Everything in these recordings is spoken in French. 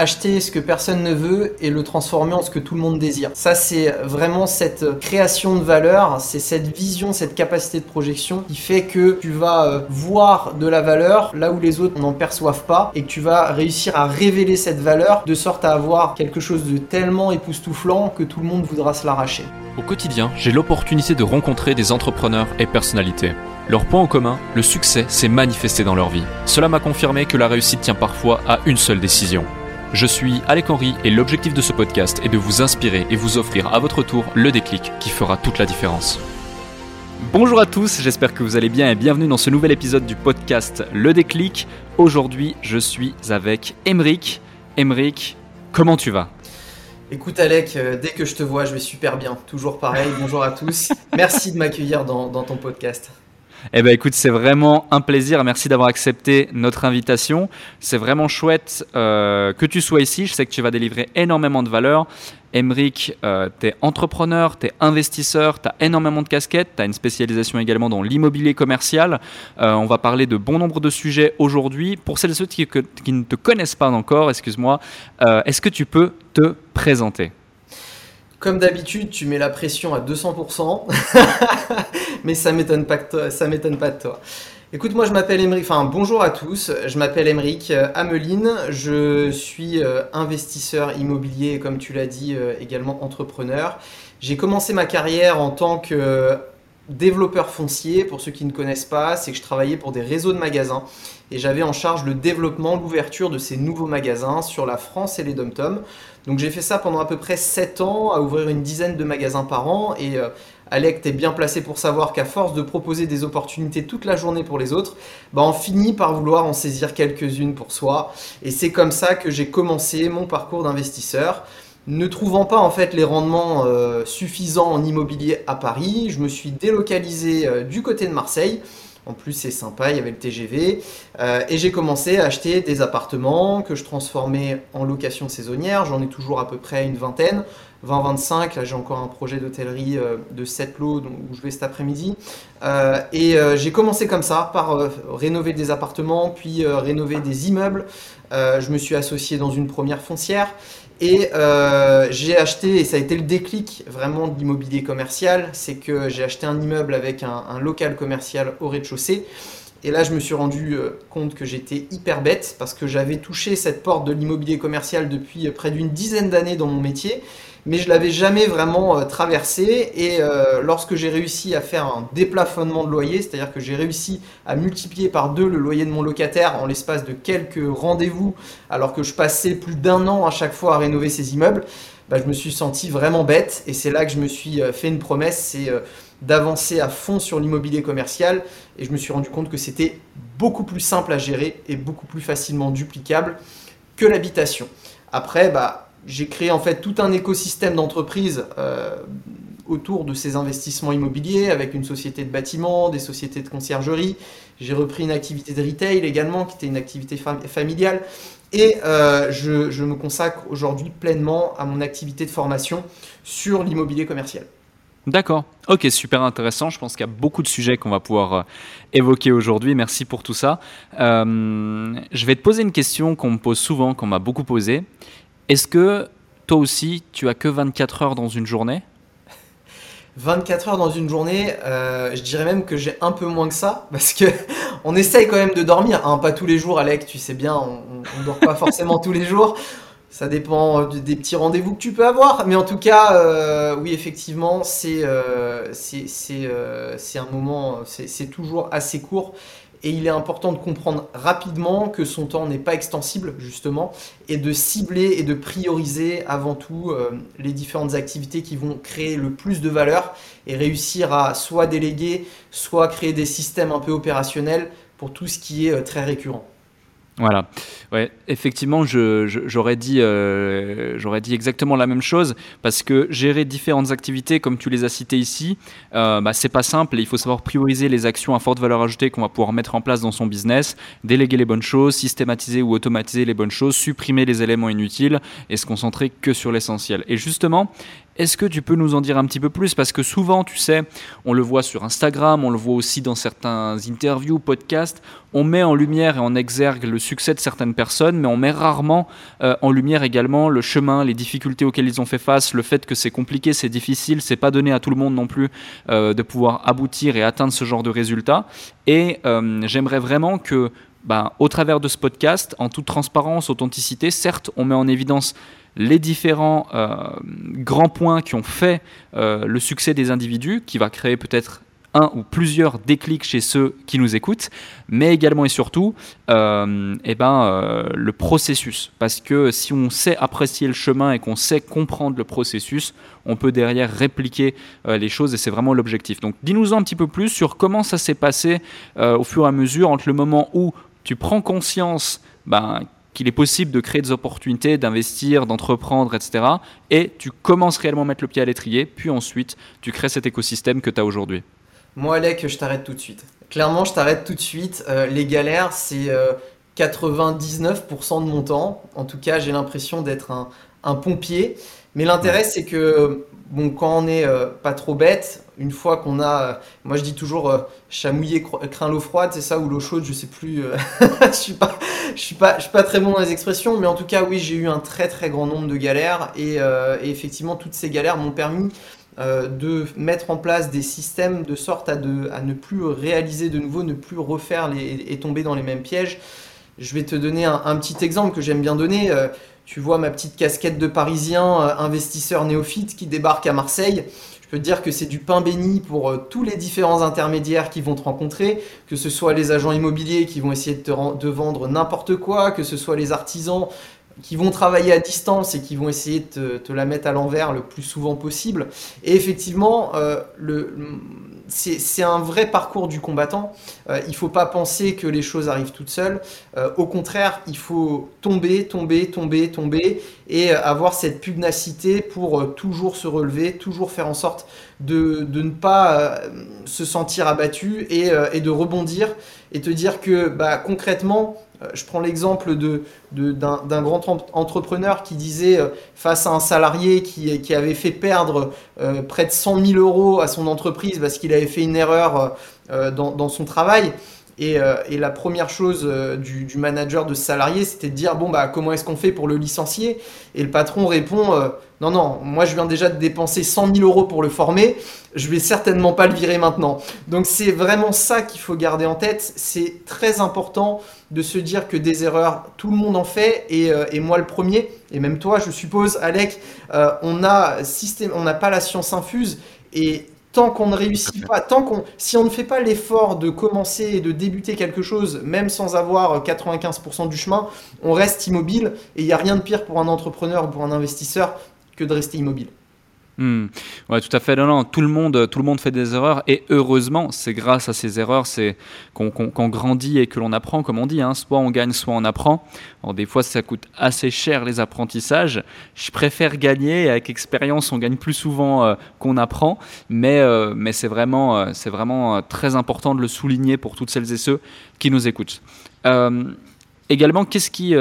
acheter ce que personne ne veut et le transformer en ce que tout le monde désire. Ça, c'est vraiment cette création de valeur, c'est cette vision, cette capacité de projection qui fait que tu vas euh, voir de la valeur là où les autres n'en perçoivent pas et que tu vas réussir à révéler cette valeur de sorte à avoir quelque chose de tellement époustouflant que tout le monde voudra se l'arracher. Au quotidien, j'ai l'opportunité de rencontrer des entrepreneurs et personnalités. Leur point en commun, le succès s'est manifesté dans leur vie. Cela m'a confirmé que la réussite tient parfois à une seule décision. Je suis Alec Henry et l'objectif de ce podcast est de vous inspirer et vous offrir à votre tour le déclic qui fera toute la différence. Bonjour à tous, j'espère que vous allez bien et bienvenue dans ce nouvel épisode du podcast Le déclic. Aujourd'hui, je suis avec Emeric. Emeric, comment tu vas? Écoute Alec, euh, dès que je te vois, je vais super bien. Toujours pareil, bonjour à tous. Merci de m'accueillir dans, dans ton podcast. Eh ben écoute, c'est vraiment un plaisir. Merci d'avoir accepté notre invitation. C'est vraiment chouette euh, que tu sois ici. Je sais que tu vas délivrer énormément de valeur. Emric, euh, tu es entrepreneur, tu es investisseur, tu as énormément de casquettes, tu as une spécialisation également dans l'immobilier commercial. Euh, on va parler de bon nombre de sujets aujourd'hui. Pour celles et ceux qui, ne te connaissent pas encore, excuse-moi, est-ce que tu peux te présenter? Comme d'habitude, tu mets la pression à 200%, mais ça m'étonne pas, m'étonne pas de toi. Écoute, moi je m'appelle Emeric, enfin bonjour à tous, je m'appelle Emeric Ameline, je suis euh, investisseur immobilier comme tu l'as dit, euh, également entrepreneur. J'ai commencé ma carrière en tant que développeur foncier, pour ceux qui ne connaissent pas, c'est que je travaillais pour des réseaux de magasins et j'avais en charge le développement, l'ouverture de ces nouveaux magasins sur la France et les dom Donc j'ai fait ça pendant à peu près 7 ans, à ouvrir une dizaine de magasins par an et euh, Alec, t'es bien placé pour savoir qu'à force de proposer des opportunités toute la journée pour les autres, bah on finit par vouloir en saisir quelques-unes pour soi. Et c'est comme ça que j'ai commencé mon parcours d'investisseur. Ne trouvant pas en fait les rendements euh, suffisants en immobilier à Paris, je me suis délocalisé euh, du côté de Marseille. En plus, c'est sympa, il y avait le TGV. Euh, et j'ai commencé à acheter des appartements que je transformais en location saisonnière. J'en ai toujours à peu près une vingtaine. 20-25, là j'ai encore un projet d'hôtellerie de 7 lots où je vais cet après-midi. et j'ai commencé comme ça, par rénover des appartements, puis rénover des immeubles. je me suis associé dans une première foncière. Et euh, j'ai acheté, et ça a été le déclic vraiment de l'immobilier commercial, c'est que j'ai acheté un immeuble avec un, un local commercial au rez-de-chaussée. Et là, je me suis rendu euh, compte que j'étais hyper bête parce que j'avais touché cette porte de l'immobilier commercial depuis euh, près d'une dizaine d'années dans mon métier mais je l'avais jamais vraiment euh, traversé. Et euh, lorsque j'ai réussi à faire un déplafonnement de loyer, c'est-à-dire que j'ai réussi à multiplier par deux le loyer de mon locataire en l'espace de quelques rendez-vous, alors que je passais plus d'un an à chaque fois à rénover ces immeubles, bah, je me suis senti vraiment bête. Et c'est là que je me suis euh, fait une promesse, c'est d'avancer à fond sur l'immobilier commercial. Et je me suis rendu compte que c'était beaucoup plus simple à gérer et beaucoup plus facilement duplicable que l'habitation. Après, bah, j'ai créé en fait tout un écosystème d'entreprises euh, autour de ces investissements immobiliers avec une société de bâtiment, des sociétés de conciergerie. J'ai repris une activité de retail également qui était une activité familiale. Et euh, je, me consacre aujourd'hui pleinement à mon activité de formation sur l'immobilier commercial. D'accord. Ok, super intéressant. Je pense qu'il y a beaucoup de sujets qu'on va pouvoir euh, évoquer aujourd'hui. Merci pour tout ça. je vais te poser une question qu'on me pose souvent, qu'on m'a beaucoup posée. Est-ce que toi aussi, tu as que 24 heures dans une journée 24 heures dans une journée, euh, je dirais même que j'ai un peu moins que ça, parce que on essaye quand même de dormir, hein, pas tous les jours, Alec, tu sais bien, on, ne dort pas forcément tous les jours. Ça dépend des petits rendez-vous que tu peux avoir, mais en tout cas, euh, oui, effectivement, c'est euh, c'est un moment, c'est toujours assez court et il est important de comprendre rapidement que son temps n'est pas extensible, justement, et de cibler et de prioriser avant tout euh, les différentes activités qui vont créer le plus de valeur et réussir à soit déléguer, soit créer des systèmes un peu opérationnels pour tout ce qui est euh, très récurrent. Voilà. Ouais, effectivement, j'aurais dit, euh, dit exactement la même chose parce que gérer différentes activités, comme tu les as citées ici, euh, bah, c'est pas simple. il faut savoir prioriser les actions à forte valeur ajoutée qu'on va pouvoir mettre en place dans son business, déléguer les bonnes choses, systématiser ou automatiser les bonnes choses, supprimer les éléments inutiles et se concentrer que sur l'essentiel. Et justement, Est-ce que tu peux nous en dire un petit peu plus? Parce que souvent, tu sais, on le voit sur Instagram, on le voit aussi dans certains interviews, podcasts, on met en lumière et en exergue le succès de certaines personnes, mais on met rarement euh, en lumière également le chemin, les difficultés auxquelles ils ont fait face, le fait que c'est compliqué, c'est difficile, c'est pas donné à tout le monde non plus euh, de pouvoir aboutir et atteindre ce genre de résultats. Et euh, j'aimerais vraiment que ben, au travers de ce podcast, en toute transparence, authenticité, certes, on met en évidence les différents euh, grands points qui ont fait euh, le succès des individus, qui va créer peut-être un ou plusieurs déclics chez ceux qui nous écoutent, mais également et surtout euh, eh ben, le processus. Parce que si on sait apprécier le chemin et qu'on sait comprendre le processus, on peut derrière répliquer les choses et c'est vraiment l'objectif. Donc dis-nous un petit peu plus sur comment ça s'est passé au fur et à mesure entre le moment où tu prends conscience ben, qu'il est possible de créer des opportunités, d'investir, d'entreprendre, etc. Et tu commences réellement à mettre le pied à l'étrier, puis ensuite tu crées cet écosystème que tu as aujourd'hui. Moi, Alec, je t'arrête tout de suite. Clairement, je t'arrête tout de suite. Euh, les galères, c'est 99% euh, de mon temps. En tout cas, j'ai l'impression d'être un, un pompier. Mais l'intérêt, c'est que bon, quand on n'est euh, pas trop bête, une fois qu'on a, euh, moi je dis toujours euh, chamouiller craint l'eau froide, c'est ça ou l'eau chaude, je sais plus. je suis pas, je suis pas, je suis pas très bon dans les expressions, mais en tout cas oui, j'ai eu un très très grand nombre de galères et, effectivement toutes ces galères m'ont permis de mettre en place des systèmes de sorte à, de, à ne plus réaliser de nouveau, ne plus refaire les, et tomber dans les mêmes pièges. Je vais te donner un, un petit exemple que j'aime bien donner tu vois ma petite casquette de parisien euh, investisseur néophyte qui débarque à Marseille. Je peux te dire que c'est du pain béni pour euh, tous les différents intermédiaires qui vont te rencontrer, que ce soit les agents immobiliers qui vont essayer de te de vendre n'importe quoi, que ce soit les artisans qui vont travailler à distance et qui vont essayer de te, la mettre à l'envers le plus souvent possible. Et effectivement, euh, c'est un vrai parcours du combattant. Euh, il ne faut pas penser que les choses arrivent toutes seules. Euh, au contraire, il faut tomber, tomber, tomber, tomber et avoir cette pugnacité pour toujours se relever, toujours faire en sorte de, ne pas se sentir abattu et, et, de rebondir et te dire que bah, concrètement, je prends l'exemple d'un grand entrepreneur qui disait euh, face à un salarié qui, avait fait perdre euh, près de 100 000 euros à son entreprise parce qu'il avait fait une erreur dans, son travail. Et, et, la première chose du, du, manager de salarié, c'était de dire bon bah comment est-ce qu'on fait pour le licencier? Et le patron répond non non, moi je viens déjà de dépenser 100 000 euros pour le former, je vais certainement pas le virer maintenant. Donc c'est vraiment ça qu'il faut garder en tête. C'est très important de se dire que des erreurs, tout le monde en fait, et, euh, moi le premier, et même toi, je suppose, Alec, euh, on on n'a pas la science infuse, et tant qu'on ne réussit pas, tant qu'on, si on ne fait pas l'effort de commencer et de débuter quelque chose, même sans avoir 95% du chemin, on reste immobile, et il n'y a rien de pire pour un entrepreneur ou pour un investisseur que de rester immobile. Hmm. Ouais, tout à fait. Non, tout le monde, tout le monde fait des erreurs et heureusement, c'est grâce à ces erreurs, c'est qu'on grandit et que l'on apprend, comme on dit. Hein. soit on gagne, soit on apprend. Des fois, ça coûte assez cher les apprentissages. Je préfère gagner. Avec expérience, on gagne plus souvent euh, qu'on apprend. Mais, euh, mais c'est vraiment, euh, c'est vraiment très important de le souligner pour toutes celles et ceux qui nous écoutent. également, qu'est-ce qui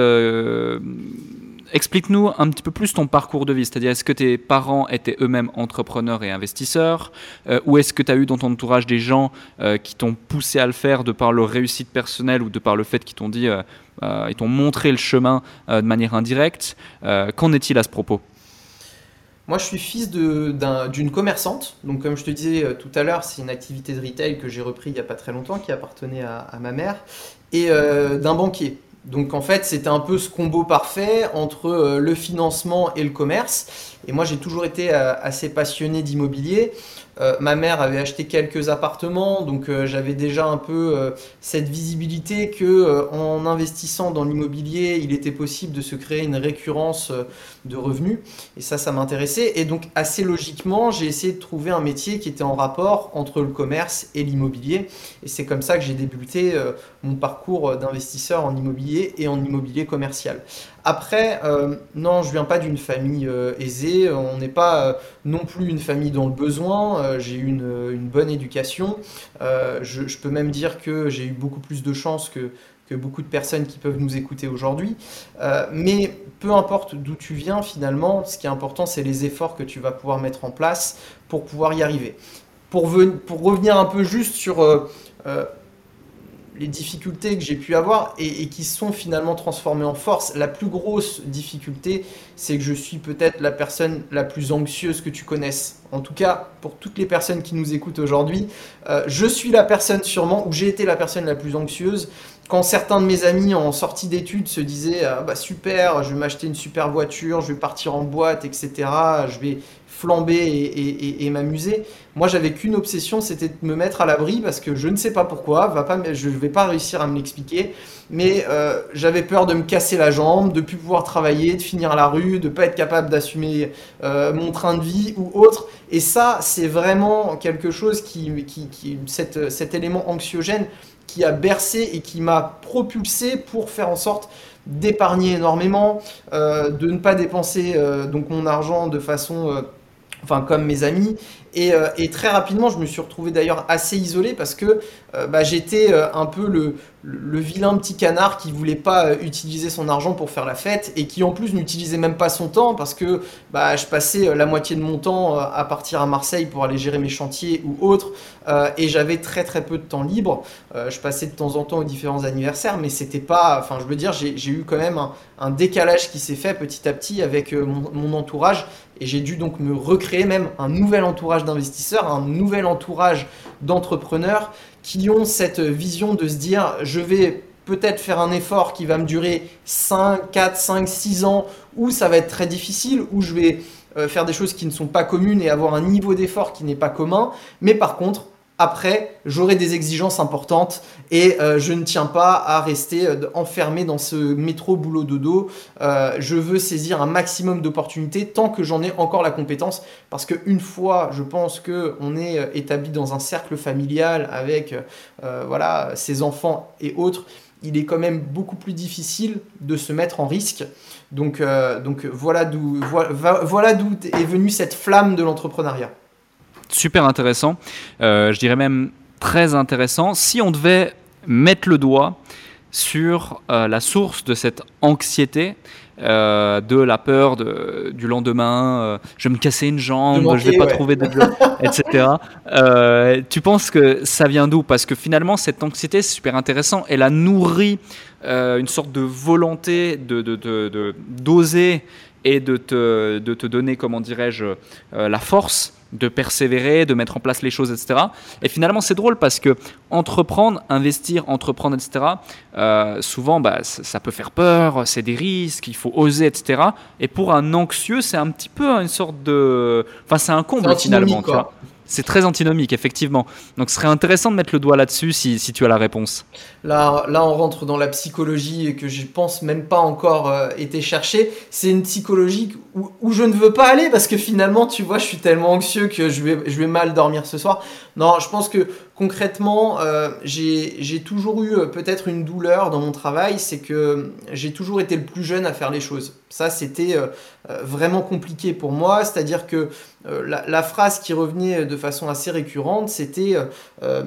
explique-nous un petit peu plus ton parcours de vie. C'est-à-dire, est-ce que tes parents étaient eux-mêmes entrepreneurs et investisseurs euh, Ou est-ce que tu as eu dans ton entourage des gens euh, qui t'ont poussé à le faire de par leur réussite personnelle ou de par le fait qu'ils t'ont dit, euh, ils t'ont montré le chemin de manière indirecte Qu'en est-il à ce propos? Moi, je suis fils d'une commerçante. Donc, comme je te disais tout à l'heure, c'est une activité de retail que j'ai repris il n'y a pas très longtemps, qui appartenait à, à ma mère, et d'un banquier. Donc en fait, c'était un peu ce combo parfait entre euh, le financement et le commerce. Et moi, j'ai toujours été euh, assez passionné d'immobilier. Euh, ma mère avait acheté quelques appartements, donc euh, j'avais déjà un peu euh, cette visibilité que en investissant dans l'immobilier, il était possible de se créer une récurrence de revenus. Et ça, ça m'intéressait. Et donc assez logiquement, j'ai essayé de trouver un métier qui était en rapport entre le commerce et l'immobilier. Et c'est comme ça que j'ai débuté mon parcours d'investisseur en immobilier et en immobilier commercial. Après, euh, non, je viens pas d'une famille euh, aisée, on n'est pas euh, non plus une famille dans le besoin, j'ai eu une, bonne éducation, je, peux même dire que j'ai eu beaucoup plus de chance que, beaucoup de personnes qui peuvent nous écouter aujourd'hui. Mais peu importe d'où tu viens, finalement, ce qui est important, c'est les efforts que tu vas pouvoir mettre en place pour pouvoir y arriver. Pour, revenir un peu juste sur les difficultés que j'ai pu avoir et, qui sont finalement transformées en force. La plus grosse difficulté, c'est que je suis peut-être la personne la plus anxieuse que tu connaisses. En tout cas, pour toutes les personnes qui nous écoutent aujourd'hui, euh, je suis la personne sûrement, ou j'ai été la personne la plus anxieuse. Quand certains de mes amis en sortie d'études se disaient ah bah super, je vais m'acheter une super voiture, je vais partir en boîte, etc. Je vais flamber et, m'amuser. Moi, j'avais qu'une obsession, c'était de me mettre à l'abri parce que je ne sais pas pourquoi, va je ne vais pas réussir à me l'expliquer, mais euh, j'avais peur de me casser la jambe, de plus pouvoir travailler, de finir la rue, de pas être capable d'assumer euh, mon train de vie ou autre. Et ça, c'est vraiment quelque chose qui, qui, cet élément anxiogène qui a bercé et qui m'a propulsé pour faire en sorte d'épargner énormément, euh, de ne pas dépenser donc mon argent de façon enfin comme mes amis. Euh, et, très rapidement, je me suis retrouvé d'ailleurs assez isolé parce que euh, bah, j'étais euh, un peu le, vilain petit canard qui voulait pas utiliser son argent pour faire la fête et qui en plus n'utilisait même pas son temps parce que bah, je passais la moitié de mon temps à partir à Marseille pour aller gérer mes chantiers ou autres et j'avais très très peu de temps libre. je passais de temps en temps aux différents anniversaires, mais c'était pas. Enfin, je veux dire, j'ai eu quand même un, décalage qui s'est fait petit à petit avec mon entourage et j'ai dû donc me recréer même un nouvel entourage d'investisseurs, un nouvel entourage d'entrepreneurs qui ont cette vision de se dire je vais peut-être faire un effort qui va me durer 5, 4, 5, 6 ans, ou ça va être très difficile, ou je vais euh, faire des choses qui ne sont pas communes et avoir un niveau d'effort qui n'est pas commun, mais par contre, après, j'aurai des exigences importantes et euh, je ne tiens pas à rester euh, enfermé dans ce métro boulot dodo. Euh, je veux saisir un maximum d'opportunités tant que j'en ai encore la compétence parce qu'une fois, je pense que on est établi dans un cercle familial avec voilà ses enfants et autres, il est quand même beaucoup plus difficile de se mettre en risque. Donc, donc voilà d'où voilà d'où est venue cette flamme de l'entrepreneuriat super intéressant, euh, je dirais même très intéressant. Si on devait mettre le doigt sur euh, la source de cette anxiété, euh, de la peur de, du lendemain, je vais me casser une jambe, je vais pas trouver de job, etc. tu penses que ça vient d'où? Parce que finalement, cette anxiété, c'est super intéressant. Elle a nourri une sorte de volonté de d'oser et de te, de te donner, comment dirais-je, la force de persévérer, de mettre en place les choses, etc. Et finalement, c'est drôle parce que entreprendre, investir, entreprendre, etc., euh, souvent, bah, ça, peut faire peur, c'est des risques, il faut oser, etc. Et pour un anxieux, c'est un petit peu une sorte de... Enfin, c'est un comble finalement, tu vois. C'est très antinomique, effectivement. Donc ce serait intéressant de mettre le doigt là-dessus si, tu as la réponse. Là, là, on rentre dans la psychologie que je pense même pas encore euh, été chercher. C'est une psychologie où, je ne veux pas aller parce que finalement, tu vois, je suis tellement anxieux que je vais, je vais mal dormir ce soir. Non, je pense que concrètement, euh, j'ai toujours eu euh, peut-être une douleur dans mon travail, c'est que j'ai toujours été le plus jeune à faire les choses. Ça, c'était vraiment compliqué pour moi, c'est-à-dire que euh, la, phrase qui revenait de façon assez récurrente, c'était euh, euh,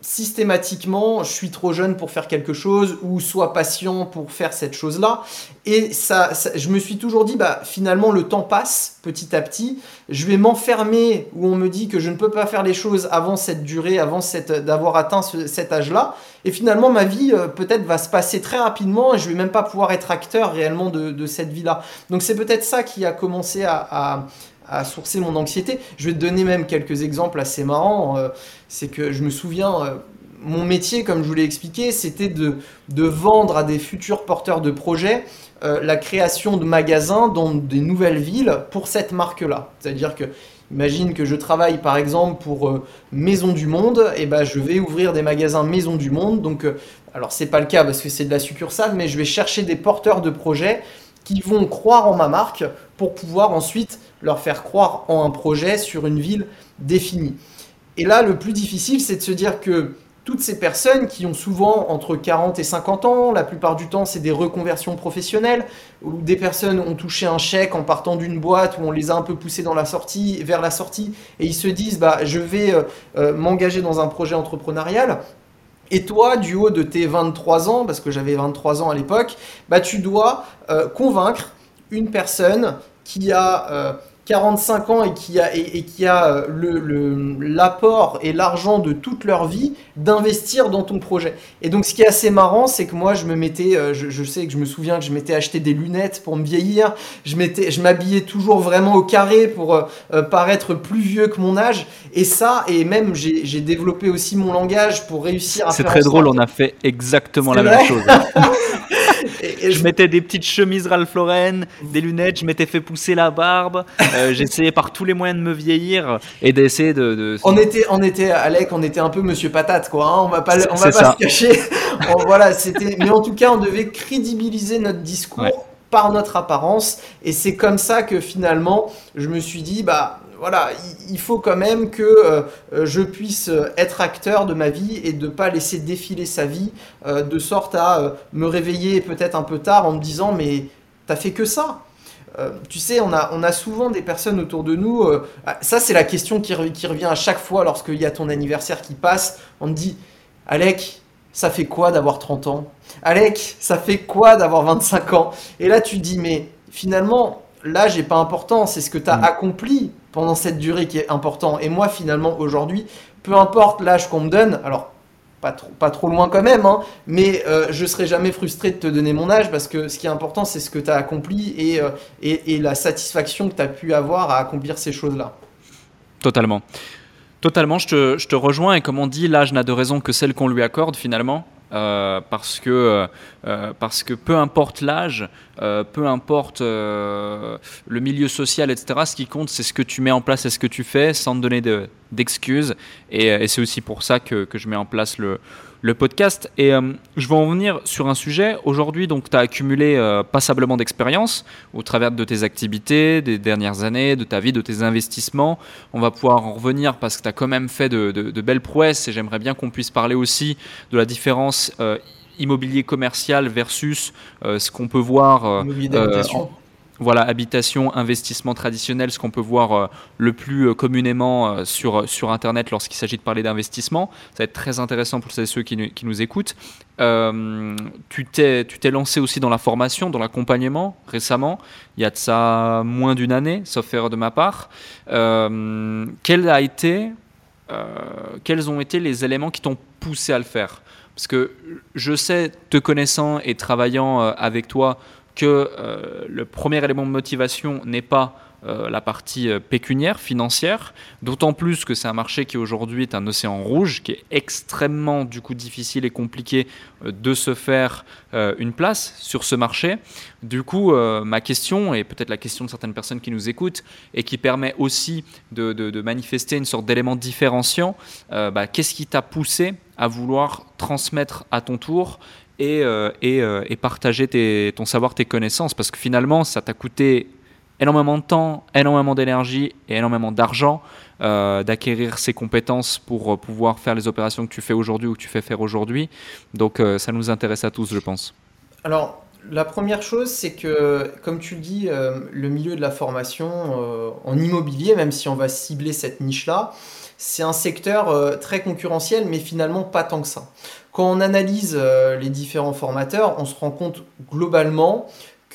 systématiquement, je suis trop jeune pour faire quelque chose ou sois patient pour faire cette chose-là. Et ça, je me suis toujours dit, bah, finalement, le temps passe petit à petit. Je vais m'enfermer où on me dit que je ne peux pas faire les choses avant cette durée, avant d'avoir atteint cet âge-là. Et finalement, ma vie, peut-être, va se passer très rapidement et je vais même pas pouvoir être acteur réellement de, cette vie-là. Donc, c'est peut-être ça qui a commencé à sourcer mon anxiété. Je vais te donner même quelques exemples assez marrants. Euh, c'est que je me souviens, euh, mon métier, comme je vous l'ai expliqué, c'était de, de, vendre à des futurs porteurs de projets euh, la création de magasins dans des nouvelles villes pour cette marque-là. C'est-à-dire que Imagine que je travaille par exemple pour Maison du Monde, et ben je vais ouvrir des magasins Maison du Monde. Donc, alors c'est pas le cas parce que c'est de la succursale, mais je vais chercher des porteurs de projets qui vont croire en ma marque pour pouvoir ensuite leur faire croire en un projet sur une ville définie. Et là, le plus difficile, c'est de se dire que toutes ces personnes qui ont souvent entre 40 et 50 ans, la plupart du temps c'est des reconversions professionnelles, où des personnes ont touché un chèque en partant d'une boîte, où on les a un peu poussés dans la sortie, vers la sortie, et ils se disent bah, je vais euh, euh, m'engager dans un projet entrepreneurial. Et toi, du haut de tes 23 ans, parce que j'avais 23 ans à l'époque, bah, tu dois convaincre une personne qui a 45 ans et qui a, et, qui a euh, l'apport le, et l'argent de toute leur vie d'investir dans ton projet. Et donc ce qui est assez marrant, c'est que moi je me mettais, euh, je, sais que je me souviens que je m'étais acheté des lunettes pour me vieillir, je m'habillais toujours vraiment au carré pour euh, paraître plus vieux que mon âge. Et ça, et même j'ai développé aussi mon langage pour réussir à C'est très drôle, on a fait exactement la même chose. je, mettais des petites chemises Ralph Lauren, des lunettes, je m'étais fait pousser la barbe. Euh, j'essayais par tous les moyens de me vieillir et d'essayer de, On était, on était, Alec, on était un peu Monsieur Patate, quoi. Hein. on va pas, on va pas se cacher. voilà, c'était. Mais en tout cas, on devait crédibiliser notre discours. par notre apparence et c'est comme ça que finalement je me suis dit bah voilà, il faut quand même que euh, je puisse être acteur de ma vie et de ne pas laisser défiler sa vie euh, de sorte à euh, me réveiller peut-être un peu tard en me disant mais t'as fait que ça. tu sais, on a, on a souvent des personnes autour de nous. Ah, ça, c'est la question qui, qui, revient à chaque fois lorsqu'il y a ton anniversaire qui passe. On me dit, Alec, ça fait quoi d'avoir 30 ans? Alec, ça fait quoi d'avoir 25 ans? Et là, tu dis, mais finalement, l'âge n'est pas important, c'est ce que tu as mm. accompli pendant cette durée qui est important. Et moi, finalement, aujourd'hui, peu importe l'âge qu'on me donne, alors pas trop, pas trop loin quand même, hein, mais euh, je serai jamais frustré de te donner mon âge parce que ce qui est important, c'est ce que tu as accompli et, euh, et, et, la satisfaction que tu as pu avoir à accomplir ces choses-là. Totalement. Totalement, je te, je te, rejoins et comme on dit, l'âge n'a de raison que celle qu'on lui accorde finalement. Euh, parce, que, euh, parce que peu importe l'âge, euh, peu importe le milieu social, etc., ce qui compte, c'est ce que tu mets en place et ce que tu fais sans te donner d'excuses. et, c'est aussi pour ça que, je mets en place le, le podcast. Et euh, je vais en venir sur un sujet. Aujourd'hui, donc, tu as accumulé euh, passablement d'expérience au travers de tes activités, des dernières années, de ta vie, de tes investissements. On va pouvoir en revenir parce que tu as quand même fait de, belles prouesses et j'aimerais bien qu'on puisse parler aussi de la différence euh, immobilier commercial versus ce qu'on peut voir voilà, habitation, investissement traditionnel, ce qu'on peut voir euh, le plus euh, communément euh, sur, sur Internet lorsqu'il s'agit de parler d'investissement. Ça va être très intéressant pour ceux qui, nous écoutent. tu t'es lancé aussi dans la formation, dans l'accompagnement récemment, il y a de ça moins d'une année, sauf erreur de ma part. a été, quels ont été les éléments qui t'ont poussé à le faire? Parce que je sais, te connaissant et travaillant avec toi, que euh, le premier élément de motivation n'est pas euh, la partie euh, pécuniaire, financière, d'autant plus que c'est un marché qui aujourd'hui est un océan rouge, qui est extrêmement du coup difficile et compliqué de se faire une place sur ce marché. Du coup, ma question, et peut-être la question de certaines personnes qui nous écoutent, et qui permet aussi de, manifester une sorte d'élément différenciant, bah, qu'est-ce qui t'a poussé à vouloir transmettre à ton tour et, euh, euh, et, partager ton savoir, tes connaissances, parce que finalement, ça t'a coûté énormément de temps, énormément d'énergie et énormément d'argent euh, d'acquérir ces compétences pour pouvoir faire les opérations que tu fais aujourd'hui ou que tu fais faire aujourd'hui. Donc ça nous intéresse à tous, je pense. Alors, la première chose, c'est que, comme tu le dis, le milieu de la formation en immobilier, même si on va cibler cette niche-là, c'est un secteur très concurrentiel, mais finalement pas tant que ça. Quand on analyse euh, les différents formateurs, on se rend compte globalement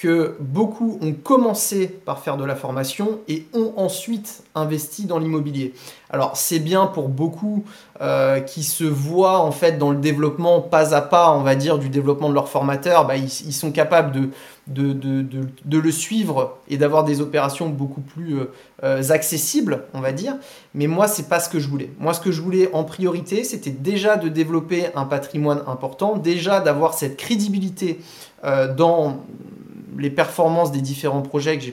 que beaucoup ont commencé par faire de la formation et ont ensuite investi dans l'immobilier. Alors c'est bien pour beaucoup euh, qui se voient en fait dans le développement pas à pas, on va dire, du développement de leur formateur, bah, ils, sont capables de, de, de, de, le suivre et d'avoir des opérations beaucoup plus euh, euh, accessibles, on va dire. Mais moi, c'est pas ce que je voulais. Moi, ce que je voulais en priorité, c'était déjà de développer un patrimoine important, déjà d'avoir cette crédibilité dans les performances des différents projets que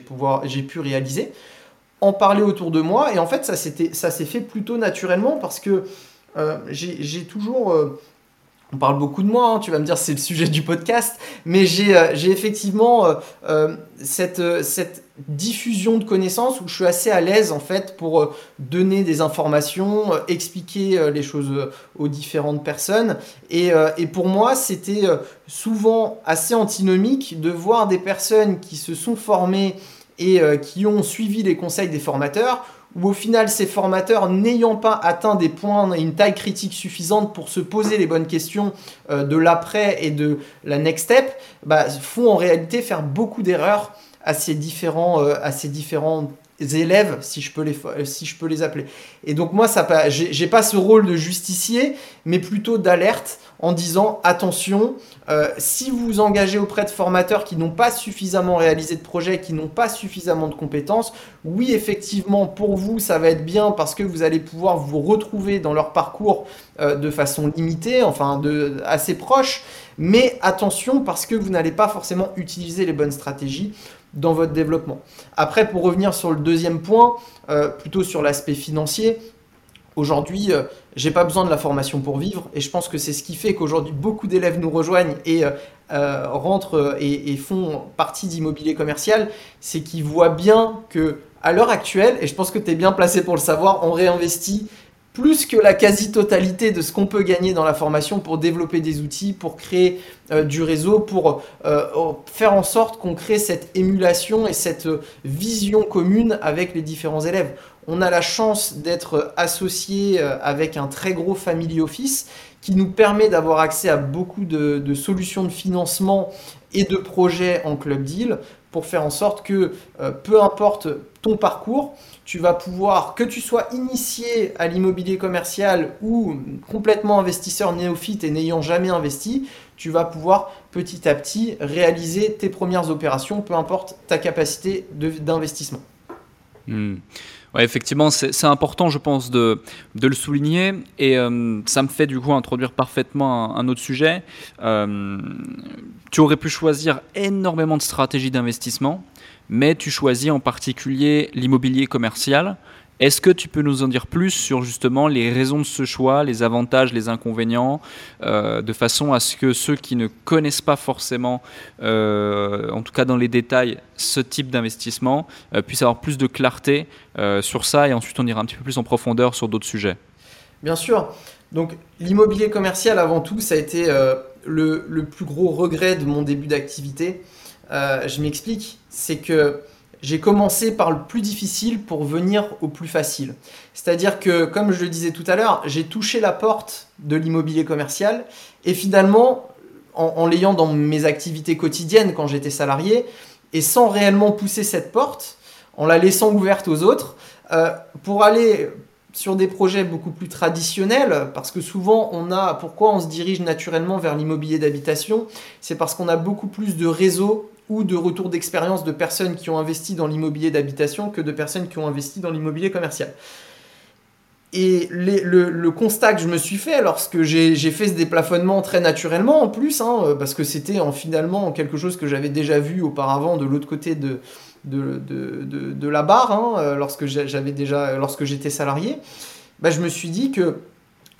j'ai pu réaliser, en parler autour de moi. Et en fait, ça s'est fait plutôt naturellement parce que euh, j'ai toujours... Euh, on parle beaucoup de moi, hein, tu vas me dire c'est le sujet du podcast, mais j'ai euh, effectivement cette, cette diffusion de connaissances où je suis assez à l'aise en fait pour donner des informations, expliquer les choses aux différentes personnes. Et pour moi, c'était souvent assez antinomique de voir des personnes qui se sont formées et qui ont suivi les conseils des formateurs où au final ces formateurs n'ayant pas atteint des points et une taille critique suffisante pour se poser les bonnes questions euh, de l'après et de la next step, bah, font en réalité faire beaucoup d'erreurs à ces différents, euh, à élèves, si je peux les, euh, si je peux les appeler. Et donc moi, ça, j'ai pas ce rôle de justicier, mais plutôt d'alerte en disant attention, euh, si vous vous engagez auprès de formateurs qui n'ont pas suffisamment réalisé de projets, qui n'ont pas suffisamment de compétences, oui, effectivement, pour vous, ça va être bien parce que vous allez pouvoir vous retrouver dans leur parcours euh, de façon limitée, enfin de, assez proche, mais attention parce que vous n'allez pas forcément utiliser les bonnes stratégies dans votre développement. Après, pour revenir sur le deuxième point, euh, plutôt sur l'aspect financier, aujourd'hui, euh, j'ai pas besoin de la formation pour vivre, et je pense que c'est ce qui fait qu'aujourd'hui beaucoup d'élèves nous rejoignent et euh, rentrent et, et, font partie d'immobilier commercial, c'est qu'ils voient bien que à l'heure actuelle, et je pense que tu es bien placé pour le savoir, on réinvestit plus que la quasi-totalité de ce qu'on peut gagner dans la formation pour développer des outils, pour créer euh, du réseau, pour euh, faire en sorte qu'on crée cette émulation et cette vision commune avec les différents élèves. On a la chance d'être associé euh, avec un très gros family office qui nous permet d'avoir accès à beaucoup de, solutions de financement et de projets en club deal pour faire en sorte que peu importe ton parcours, tu vas pouvoir, que tu sois initié à l'immobilier commercial ou complètement investisseur néophyte et n'ayant jamais investi, tu vas pouvoir petit à petit réaliser tes premières opérations, peu importe ta capacité d'investissement. Hmm. Effectivement, c'est important, je pense, de, de le souligner. Et euh, ça me fait du coup introduire parfaitement un, autre sujet. Euh, tu aurais pu choisir énormément de stratégies d'investissement mais tu choisis en particulier l'immobilier commercial. Est-ce que tu peux nous en dire plus sur justement les raisons de ce choix, les avantages, les inconvénients, euh, de façon à ce que ceux qui ne connaissent pas forcément, euh, en tout cas dans les détails, ce type d'investissement, euh, puissent avoir plus de clarté sur ça et ensuite on ira un petit peu plus en profondeur sur d'autres sujets Bien sûr. Donc l'immobilier commercial avant tout, ça a été le, plus gros regret de mon début d'activité. Je m'explique, c'est que j'ai commencé par le plus difficile pour venir au plus facile. C'est-à-dire que, comme je le disais tout à l'heure, j'ai touché la porte de l'immobilier commercial et finalement, en, l'ayant dans mes activités quotidiennes quand j'étais salarié, et sans réellement pousser cette porte, en la laissant ouverte aux autres, euh, pour aller sur des projets beaucoup plus traditionnels, parce que souvent on a, pourquoi on se dirige naturellement vers l'immobilier d'habitation, c'est parce qu'on a beaucoup plus de réseaux de retour d'expérience de personnes qui ont investi dans l'immobilier d'habitation que de personnes qui ont investi dans l'immobilier commercial. Et le, constat que je me suis fait lorsque j'ai fait ce déplafonnement très naturellement en plus, hein, parce que c'était en, finalement quelque chose que j'avais déjà vu auparavant de l'autre côté de, la barre, hein, lorsque j'avais déjà lorsque j'étais salarié, bah, je me suis dit que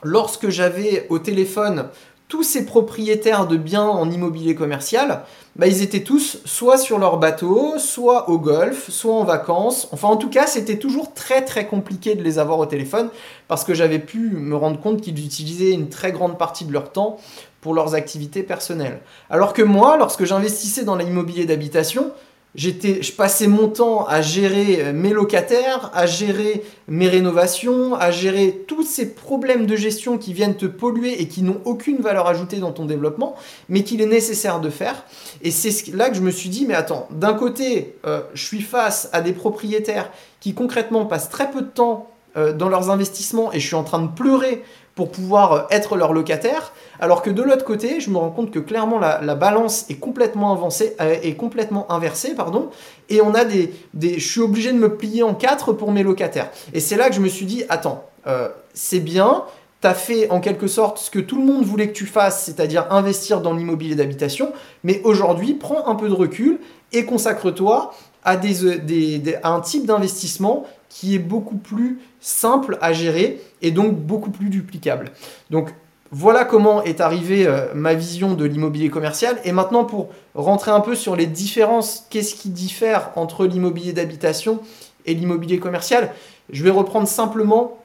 lorsque j'avais au téléphone tous ces propriétaires de biens en immobilier commercial, bah, ils étaient tous soit sur leur bateau, soit au golf, soit en vacances. Enfin, en tout cas, c'était toujours très très compliqué de les avoir au téléphone parce que j'avais pu me rendre compte qu'ils utilisaient une très grande partie de leur temps pour leurs activités personnelles. Alors que moi, lorsque j'investissais dans l'immobilier d'habitation, J'étais, je passais mon temps à gérer euh, mes locataires, à gérer mes rénovations, à gérer tous ces problèmes de gestion qui viennent te polluer et qui n'ont aucune valeur ajoutée dans ton développement, mais qu'il est nécessaire de faire. Et c'est là que je me suis dit, mais attends, d'un côté, euh, je suis face à des propriétaires qui concrètement passent très peu de temps euh, dans leurs investissements et je suis en train de pleurer pour pouvoir euh, être leur locataire, alors que de l'autre côté, je me rends compte que clairement la, balance est complètement avancée, euh, est complètement inversée, pardon, et on a des, je suis obligé de me plier en quatre pour mes locataires. Et c'est là que je me suis dit, attends, euh, c'est bien, tu fait en quelque sorte ce que tout le monde voulait que tu fasses, c'est-à-dire investir dans l'immobilier d'habitation, mais aujourd'hui, prends un peu de recul et consacre-toi à, des, à un type d'investissement qui est beaucoup plus simple à gérer et donc beaucoup plus duplicable. Donc voilà comment est arrivée euh, ma vision de l'immobilier commercial. Et maintenant, pour rentrer un peu sur les différences, qu'est-ce qui diffère entre l'immobilier d'habitation et l'immobilier commercial, je vais reprendre simplement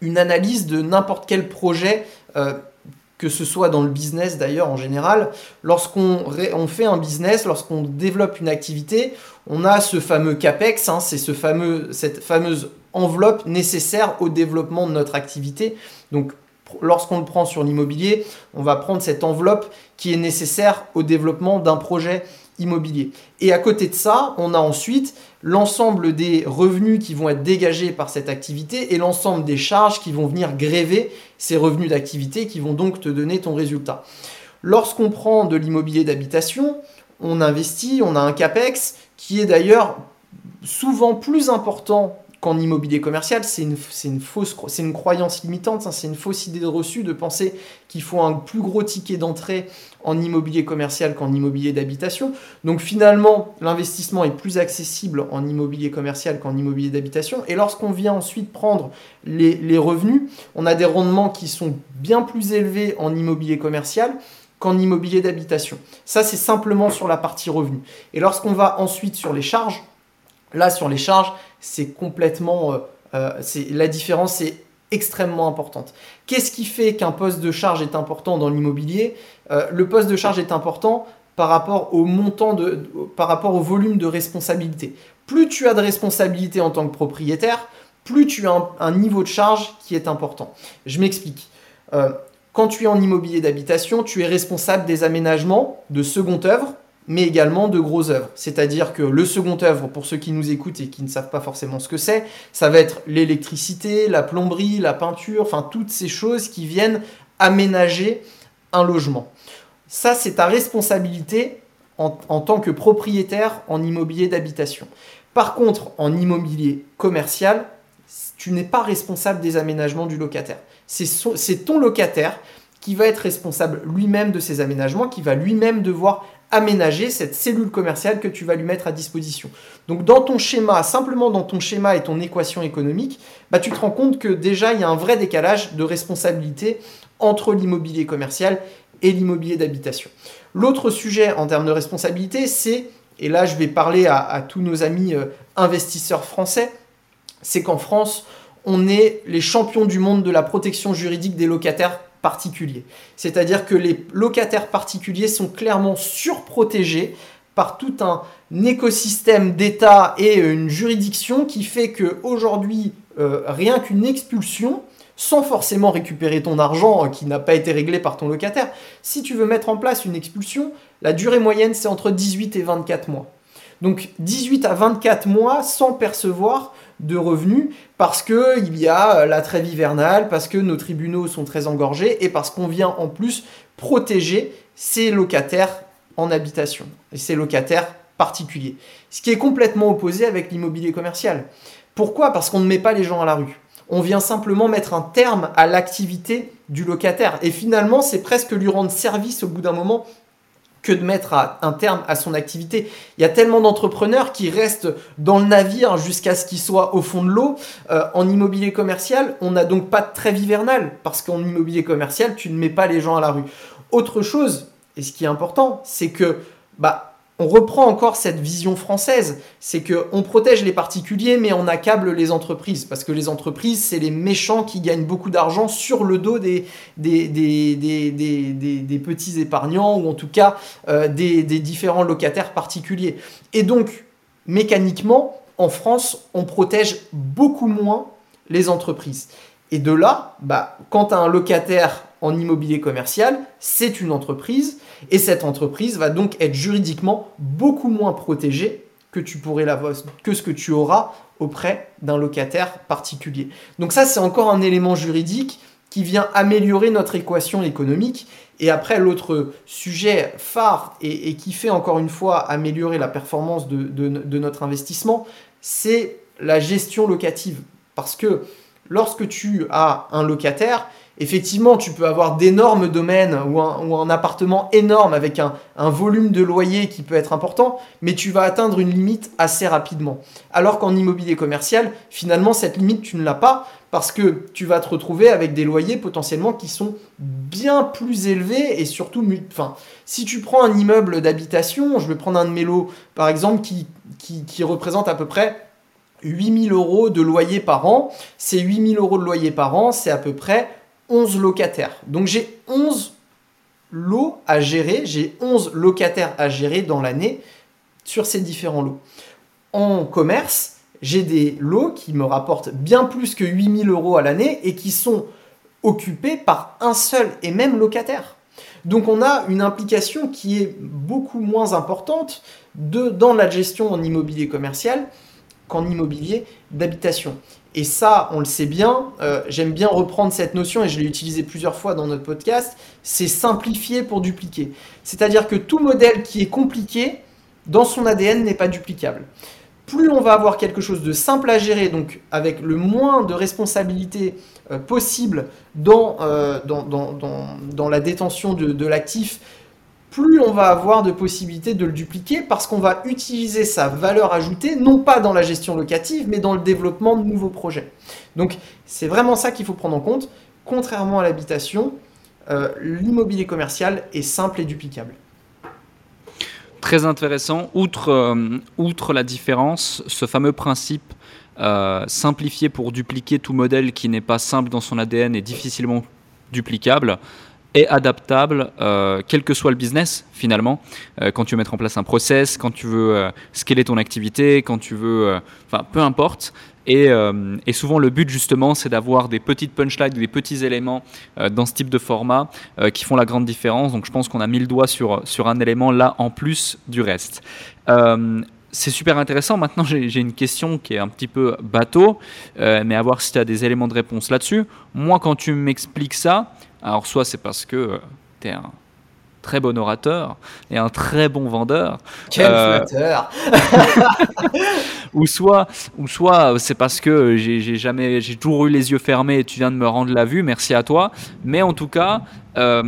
une analyse de n'importe quel projet, euh, que ce soit dans le business d'ailleurs en général. Lorsqu'on on fait un business, lorsqu'on développe une activité, on a ce fameux CAPEX, hein, c'est ce fameux, cette fameuse enveloppe nécessaire au développement de notre activité. Donc lorsqu'on le prend sur l'immobilier, on va prendre cette enveloppe qui est nécessaire au développement d'un projet immobilier. Et à côté de ça, on a ensuite l'ensemble des revenus qui vont être dégagés par cette activité et l'ensemble des charges qui vont venir gréver ces revenus d'activité qui vont donc te donner ton résultat. Lorsqu'on prend de l'immobilier d'habitation, on investit, on a un CAPEX qui est d'ailleurs souvent plus important qu'en immobilier commercial, c'est une, une, fausse, c'est une croyance limitante, hein, c'est une fausse idée reçue de penser qu'il faut un plus gros ticket d'entrée en immobilier commercial qu'en immobilier d'habitation. Donc finalement, l'investissement est plus accessible en immobilier commercial qu'en immobilier d'habitation. Et lorsqu'on vient ensuite prendre les, les revenus, on a des rendements qui sont bien plus élevés en immobilier commercial qu'en immobilier d'habitation. Ça, c'est simplement sur la partie revenus. Et lorsqu'on va ensuite sur les charges, là, sur les charges, c'est complètement... Euh, euh, la différence est extrêmement importante. Qu'est-ce qui fait qu'un poste de charge est important dans l'immobilier? Euh, Le poste de charge est important par rapport au montant de, par rapport au volume de responsabilité. Plus tu as de responsabilité en tant que propriétaire, plus tu as un, niveau de charge qui est important. Je m'explique. quand tu es en immobilier d'habitation, tu es responsable des aménagements de seconde œuvre mais également de gros œuvres. C'est-à-dire que le second œuvre, pour ceux qui nous écoutent et qui ne savent pas forcément ce que c'est, ça va être l'électricité, la plomberie, la peinture, enfin toutes ces choses qui viennent aménager un logement. Ça, c'est ta responsabilité en, tant que propriétaire en immobilier d'habitation. Par contre, en immobilier commercial, tu n'es pas responsable des aménagements du locataire. C'est ton locataire qui va être responsable lui-même de ces aménagements, qui va lui-même devoir aménager cette cellule commerciale que tu vas lui mettre à disposition. Donc dans ton schéma, simplement dans ton schéma et ton équation économique, bah, tu te rends compte que déjà il y a un vrai décalage de responsabilité entre l'immobilier commercial et l'immobilier d'habitation. L'autre sujet en termes de responsabilité, c'est, et là je vais parler à, tous nos amis euh, investisseurs français, c'est qu'en France, on est les champions du monde de la protection juridique des locataires C'est-à-dire que les locataires particuliers sont clairement surprotégés par tout un écosystème d'État et une juridiction qui fait que aujourd'hui, euh, rien qu'une expulsion, sans forcément récupérer ton argent euh, qui n'a pas été réglé par ton locataire, si tu veux mettre en place une expulsion, la durée moyenne c'est entre 18 et 24 mois. Donc 18 à 24 mois sans percevoir de revenus parce qu'il y a euh, la trêve hivernale, parce que nos tribunaux sont très engorgés et parce qu'on vient en plus protéger ces locataires en habitation et ces locataires particuliers. Ce qui est complètement opposé avec l'immobilier commercial. Pourquoi? Parce qu'on ne met pas les gens à la rue. On vient simplement mettre un terme à l'activité du locataire. Et finalement, c'est presque lui rendre service au bout d'un moment que de mettre un terme à son activité. Il y a tellement d'entrepreneurs qui restent dans le navire jusqu'à ce qu'ils soient au fond de l'eau. Euh, en immobilier commercial, on n'a donc pas de trêve hivernale parce qu'en immobilier commercial, tu ne mets pas les gens à la rue. Autre chose, et ce qui est important, c'est que bah, on reprend encore cette vision française, c'est que on protège les particuliers mais on accable les entreprises parce que les entreprises c'est les méchants qui gagnent beaucoup d'argent sur le dos des petits épargnants ou en tout cas euh, des, différents locataires particuliers. Et donc mécaniquement en France on protège beaucoup moins les entreprises. Et de là, bah, quand un locataire en immobilier commercial, c'est une entreprise et cette entreprise va donc être juridiquement beaucoup moins protégée que tu pourrais que ce que tu auras auprès d'un locataire particulier. Donc ça c'est encore un élément juridique qui vient améliorer notre équation économique. Et après, l'autre sujet phare et, qui fait encore une fois améliorer la performance de notre investissement, c'est la gestion locative. Parce que lorsque tu as un locataire, effectivement, tu peux avoir d'énormes domaines ou un, appartement énorme avec un, volume de loyer qui peut être important, mais tu vas atteindre une limite assez rapidement. Alors qu'en immobilier commercial, finalement, cette limite, tu ne l'as pas parce que tu vas te retrouver avec des loyers potentiellement qui sont bien plus élevés et surtout, enfin, si tu prends un immeuble d'habitation, je vais prendre un de mes lots, par exemple, qui, représente à peu près 8000 euros de loyer par an. Ces 8000 euros de loyer par an, c'est à peu près 11 locataires. Donc j'ai 11 lots à gérer, j'ai 11 locataires à gérer dans l'année sur ces différents lots. En commerce, J'ai des lots qui me rapportent bien plus que 8000 euros à l'année et qui sont occupés par un seul et même locataire. Donc on a une implication qui est beaucoup moins importante dans la gestion en immobilier commercial qu'en immobilier d'habitation. Et ça, on le sait bien, euh, j'aime bien reprendre cette notion et je l'ai utilisée plusieurs fois dans notre podcast, c'est simplifier pour dupliquer. C'est-à-dire que tout modèle qui est compliqué, dans son ADN, n'est pas duplicable. Plus on va avoir quelque chose de simple à gérer, donc avec le moins de responsabilités euh, possible dans, euh, dans, la détention de l'actif, plus on va avoir de possibilités de le dupliquer parce qu'on va utiliser sa valeur ajoutée, non pas dans la gestion locative, mais dans le développement de nouveaux projets. Donc c'est vraiment ça qu'il faut prendre en compte. Contrairement à l'habitation, euh, l'immobilier commercial est simple et duplicable. Très intéressant. Outre, euh, la différence, ce fameux principe euh, simplifié pour dupliquer tout modèle qui n'est pas simple dans son ADN et difficilement duplicable, est adaptable, euh, quel que soit le business finalement. Euh, quand tu veux mettre en place un process, quand tu veux euh, scaler ton activité, quand tu veux, enfin peu importe. Et, et, souvent le but justement, c'est d'avoir des petites punchlines, des petits éléments dans ce type de format qui font la grande différence. Donc je pense qu'on a mis le doigt sur sur un élément là en plus du reste. c'est super intéressant. Maintenant, j'ai une question qui est un petit peu bateau, mais à voir si tu as des éléments de réponse là-dessus. Moi, quand tu m'expliques ça, alors soit c'est parce que euh, tu es un très bon orateur et un très bon vendeur. Quel euh, Ou soit, ou soit c'est parce que j'ai jamais, j'ai toujours eu les yeux fermés et tu viens de me rendre la vue. Merci à toi. Mais en tout cas, euh,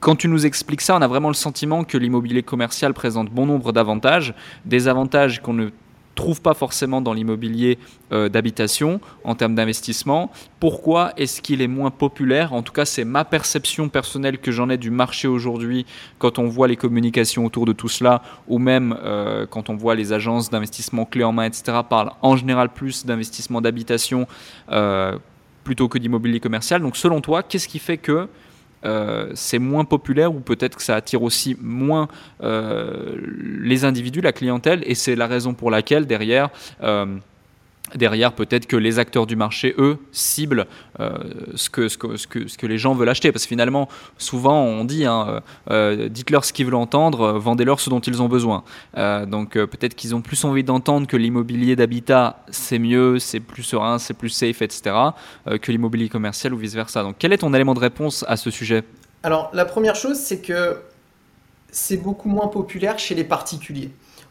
quand tu nous expliques ça, on a vraiment le sentiment que l'immobilier commercial présente bon nombre d'avantages, des avantages qu'on ne trouve pas forcément dans l'immobilier euh, d'habitation en termes d'investissement. Pourquoi est-ce qu'il est moins populaire? En tout cas, c'est ma perception personnelle que j'en ai du marché aujourd'hui quand on voit les communications autour de tout cela, ou même euh, quand on voit les agences d'investissement clés en main, etc., parlent en général plus d'investissement d'habitation euh, plutôt que d'immobilier commercial. Donc selon toi, qu'est-ce qui fait que euh, c'est moins populaire ou peut-être que ça attire aussi moins euh, les individus, la clientèle, et c'est la raison pour laquelle derrière euh, derrière peut-être que les acteurs du marché, eux, ciblent euh, ce, que, ce, que, ce, que, ce, que, les gens veulent acheter. Parce que finalement, souvent, on dit, hein, euh, euh, dites-leur ce qu'ils veulent entendre, vendez-leur ce dont ils ont besoin. donc peut-être qu'ils ont plus envie d'entendre que l'immobilier d'habitat, c'est mieux, c'est plus serein, c'est plus safe, etc., que l'immobilier commercial ou vice-versa. Donc quel est ton élément de réponse à ce sujet? Alors la première chose, c'est que c'est beaucoup moins populaire chez les particuliers.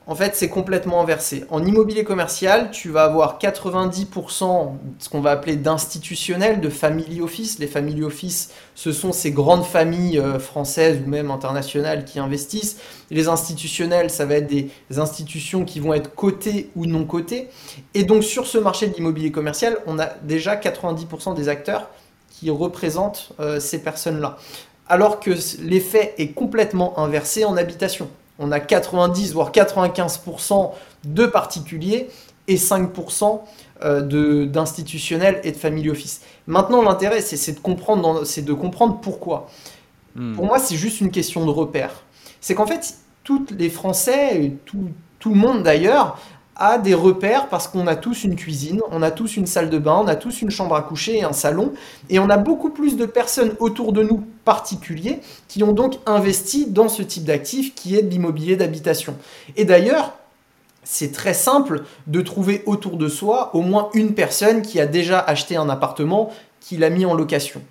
En fait, c'est complètement inversé. En immobilier commercial, tu vas avoir 90% ce qu'on va appeler d'institutionnels, de family office. Les family office, ce sont ces grandes familles euh, françaises ou même internationales qui investissent. Les institutionnels, ça va être des institutions qui vont être cotées ou non cotées. Et donc sur ce marché de l'immobilier commercial, on a déjà 90% des acteurs qui représentent euh, ces personnes-là. Alors que l'effet est complètement inversé en habitation on a 90 voire 95% de particuliers et 5% euh, d'institutionnels et de family office. Maintenant, l'intérêt, c'est de, comprendre de comprendre pourquoi. Hmm. Pour moi, c'est juste une question de repère. C'est qu'en fait, tous les Français, et tout, tout le monde d'ailleurs, des repères parce qu'on a tous une cuisine, on a tous une salle de bain, on a tous une chambre à coucher et un salon, et on a beaucoup plus de personnes autour de nous particuliers qui ont donc investi dans ce type d'actif qui est de l'immobilier d'habitation. Et d'ailleurs, c'est très simple de trouver autour de soi au moins une personne qui a déjà acheté un appartement, qui l'a mis en location.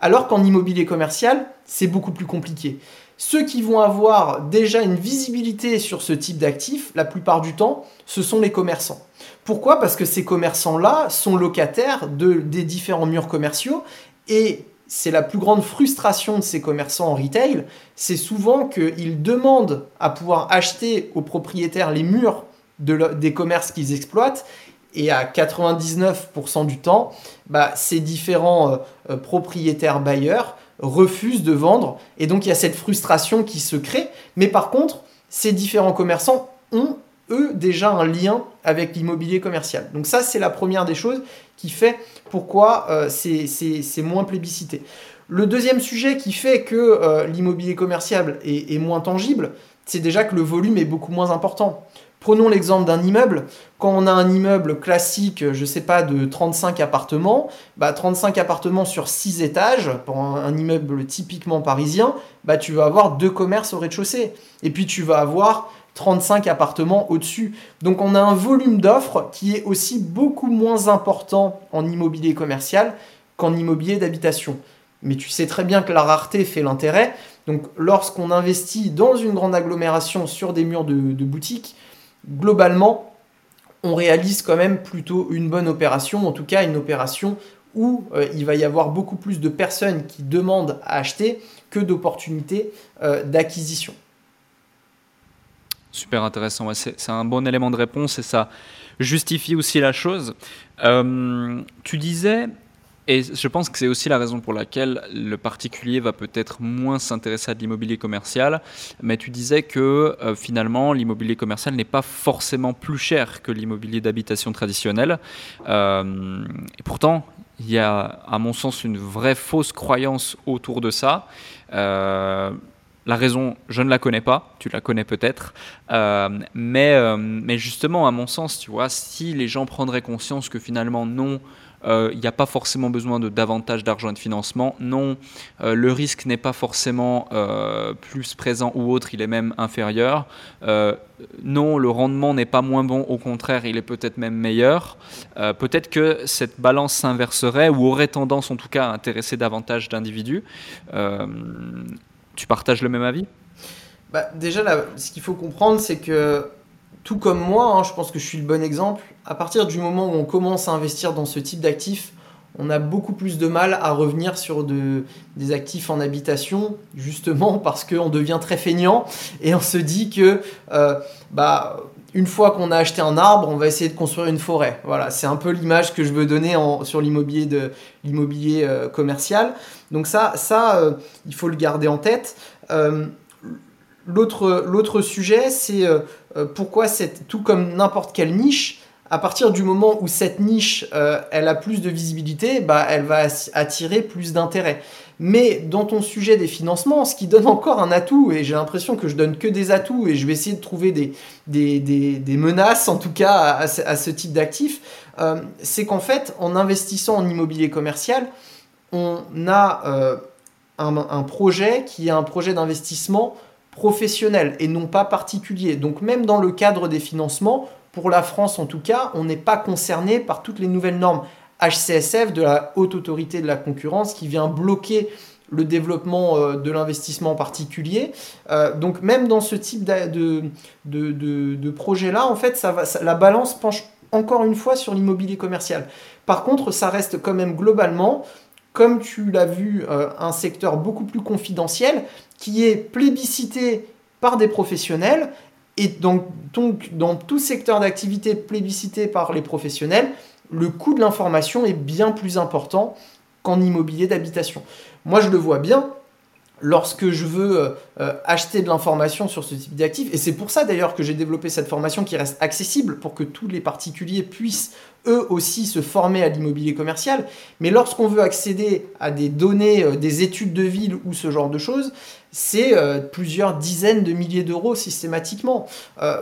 Alors qu'en immobilier commercial, c'est beaucoup plus compliqué. Ceux qui vont avoir déjà une visibilité sur ce type d'actifs, la plupart du temps, ce sont les commerçants. Pourquoi? Parce que ces commerçants-là sont locataires de, des différents murs commerciaux et c'est la plus grande frustration de ces commerçants en retail, c'est souvent qu'ils demandent à pouvoir acheter aux propriétaires les murs des commerces qu'ils exploitent et à 99% du temps, bah, ces différents euh, euh, propriétaires bailleurs refusent de vendre et donc il y a cette frustration qui se crée. Mais par contre, ces différents commerçants ont eux déjà un lien avec l'immobilier commercial. Donc ça, c'est la première des choses qui fait pourquoi euh, c'est moins plébiscité. Le deuxième sujet qui fait que euh, l'immobilier commercial est, est, moins tangible, c'est déjà que le volume est beaucoup moins important. Prenons l'exemple d'un immeuble. Quand on a un immeuble classique, je ne sais pas, de 35 appartements, bah 35 appartements sur 6 étages, pour un, immeuble typiquement parisien, bah tu vas avoir deux commerces au rez-de-chaussée. Et puis tu vas avoir 35 appartements au-dessus. Donc on a un volume d'offres qui est aussi beaucoup moins important en immobilier commercial qu'en immobilier d'habitation. Mais tu sais très bien que la rareté fait l'intérêt. Donc lorsqu'on investit dans une grande agglomération sur des murs de, de boutiques, globalement, on réalise quand même plutôt une bonne opération, en tout cas une opération où euh, il va y avoir beaucoup plus de personnes qui demandent à acheter que d'opportunités euh, d'acquisition. Super intéressant, c'est un bon élément de réponse et ça justifie aussi la chose. Euh, tu disais et je pense que c'est aussi la raison pour laquelle le particulier va peut-être moins s'intéresser à de l'immobilier commercial. Mais tu disais que euh, finalement, l'immobilier commercial n'est pas forcément plus cher que l'immobilier d'habitation traditionnel. Euh, et pourtant, il y a, à mon sens, une vraie fausse croyance autour de ça. Euh, la raison, je ne la connais pas, tu la connais peut-être, mais, mais justement, à mon sens, tu vois, si les gens prendraient conscience que finalement, non, il n'y a pas forcément besoin de davantage d'argent et de financement. Non, euh, le risque n'est pas forcément euh, plus présent ou autre, il est même inférieur. non, le rendement n'est pas moins bon, au contraire, il est peut-être même meilleur. peut-être que cette balance s'inverserait ou aurait tendance en tout cas à intéresser davantage d'individus. tu partages le même avis? Bah, Déjà, ce qu'il faut comprendre, c'est que tout comme moi, hein, je pense que je suis le bon exemple, à partir du moment où on commence à investir dans ce type d'actifs, on a beaucoup plus de mal à revenir sur des actifs en habitation, justement parce qu'on devient très feignant et on se dit que euh, bah, une fois qu'on a acheté un arbre, on va essayer de construire une forêt. Voilà, c'est un peu l'image que je veux donner sur l'immobilier euh, commercial. Donc ça, ça euh, il faut le garder en tête. L'autre sujet, c'est euh, pourquoi c'est tout comme n'importe quelle niche, à partir du moment où cette niche euh, elle a plus de visibilité, bah, elle va attirer plus d'intérêt. Mais dans ton sujet des financements, ce qui donne encore un atout, et j'ai l'impression que je donne que des atouts, et je vais essayer de trouver des, menaces, en tout cas, à, ce type d'actifs, euh, c'est qu'en fait, en investissant en immobilier commercial, on a un, projet qui est un projet d'investissement professionnel et non pas particulier. Donc même dans le cadre des financements, pour la France en tout cas, on n'est pas concerné par toutes les nouvelles normes HCSF de la Haute Autorité de la Concurrence qui vient bloquer le développement euh, de l'investissement particulier. Euh, donc même dans ce type de, projet-là, en fait, la balance penche encore une fois sur l'immobilier commercial. Par contre, ça reste quand même globalement comme tu l'as vu, euh, un secteur beaucoup plus confidentiel qui est plébiscité par des professionnels. Et donc, donc dans tout secteur d'activité plébiscité par les professionnels, le coût de l'information est bien plus important qu'en immobilier d'habitation. Moi, je le vois bien lorsque je veux euh, euh, acheter de l'information sur ce type d'actifs. Et c'est pour ça d'ailleurs que j'ai développé cette formation qui reste accessible pour que tous les particuliers puissent eux aussi se former à l'immobilier commercial. Mais lorsqu'on veut accéder à des données, euh, des études de ville ou ce genre de choses, c'est plusieurs dizaines de milliers d'euros systématiquement.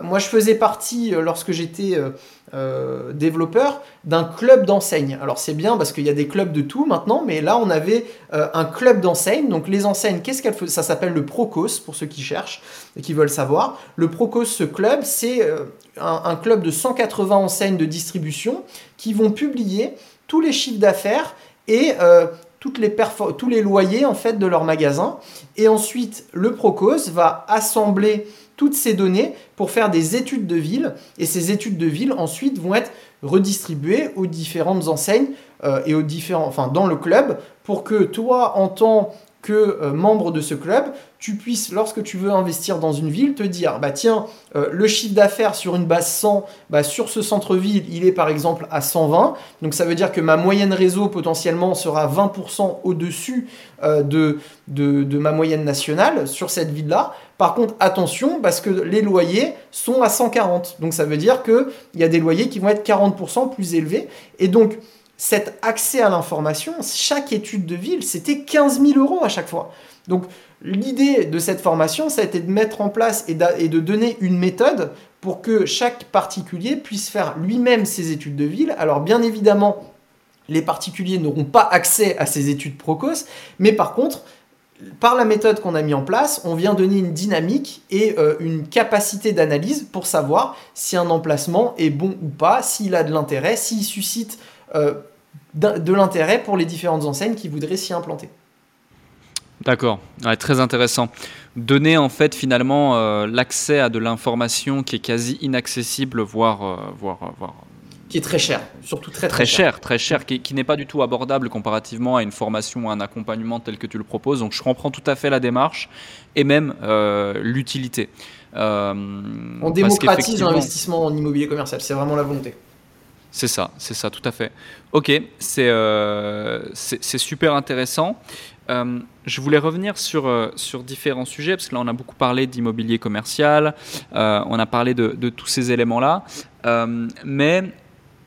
moi, je faisais partie, lorsque j'étais euh, développeur d'un club d'enseignes. Alors c'est bien parce qu'il y a des clubs de tout maintenant, mais là on avait euh, un club d'enseignes. Donc les enseignes, qu'est-ce qu'elles font Ça s'appelle le Procos pour ceux qui cherchent et qui veulent savoir. Le Procos, ce club, c'est euh, un, club de 180 enseignes de distribution qui vont publier tous les chiffres d'affaires et toutes les tous les loyers en fait de leur magasin. Et ensuite, le Procos va assembler toutes ces données pour faire des études de ville. Et ces études de ville, ensuite, vont être redistribuées aux différentes enseignes euh, et aux différents, enfin, dans le club pour que toi, en tant que euh, membre de ce club, tu puisses, lorsque tu veux investir dans une ville, te dire, bah tiens, euh, le chiffre d'affaires sur une base 100, bah, sur ce centre-ville, il est par exemple à 120. Donc ça veut dire que ma moyenne réseau potentiellement sera 20% au-dessus de, de, ma moyenne nationale sur cette ville-là. Par contre, attention, parce que les loyers sont à 140. Donc ça veut dire qu'il y a des loyers qui vont être 40% plus élevés. Et donc, cet accès à l'information, chaque étude de ville, c'était 15 000 euros à chaque fois. Donc l'idée de cette formation, ça a été de mettre en place et de donner une méthode pour que chaque particulier puisse faire lui-même ses études de ville. Alors bien évidemment, les particuliers n'auront pas accès à ces études Procos, mais par contre, par la méthode qu'on a mis en place, on vient donner une dynamique et euh, une capacité d'analyse pour savoir si un emplacement est bon ou pas, s'il a de l'intérêt, s'il suscite euh, de l'intérêt pour les différentes enseignes qui voudraient s'y implanter. D'accord, très intéressant. Donner en fait finalement euh, l'accès à de l'information qui est quasi inaccessible, voire, voire, voire qui est très cher, surtout très très, cher. Très cher, qui, qui n'est pas du tout abordable comparativement à une formation ou un accompagnement tel que tu le proposes. Donc je comprends tout à fait la démarche et même euh, l'utilité. Euh, On démocratise l'investissement en immobilier commercial, c'est vraiment la volonté. C'est ça, c'est ça, tout à fait. Ok, c'est euh, super intéressant. Euh, je voulais revenir sur, sur différents sujets, parce que là on a beaucoup parlé d'immobilier commercial, on a parlé de, tous ces éléments-là, mais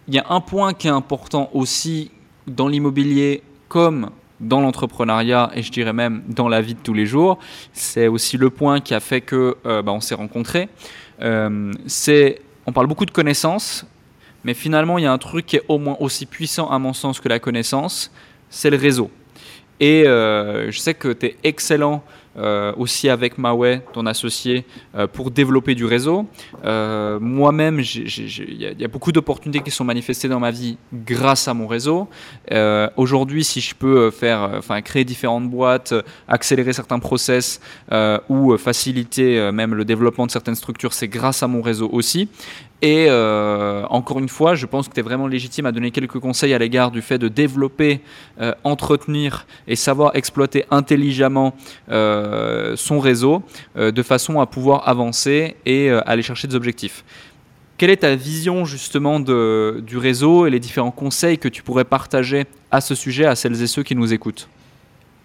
il y a un point qui est important aussi dans l'immobilier comme dans l'entrepreneuriat et je dirais même dans la vie de tous les jours. C'est aussi le point qui a fait que euh, bah, on s'est rencontrés. Euh, on parle beaucoup de connaissances, mais finalement il y a un truc qui est au moins aussi puissant à mon sens que la connaissance, c'est le réseau. Et euh, je sais que tu es excellent euh, aussi avec Maui, ton associé, euh, pour développer du réseau. Moi-même, il y, a beaucoup d'opportunités qui sont manifestées dans ma vie grâce à mon réseau. Aujourd'hui, si je peux faire, enfin, créer différentes boîtes, accélérer certains process ou faciliter même le développement de certaines structures, c'est grâce à mon réseau aussi. Et euh, encore une fois, je pense que tu es vraiment légitime à donner quelques conseils à l'égard du fait de développer, euh, entretenir et savoir exploiter intelligemment euh, son réseau de façon à pouvoir avancer et aller chercher des objectifs. Quelle est ta vision justement du réseau et les différents conseils que tu pourrais partager à ce sujet à celles et ceux qui nous écoutent?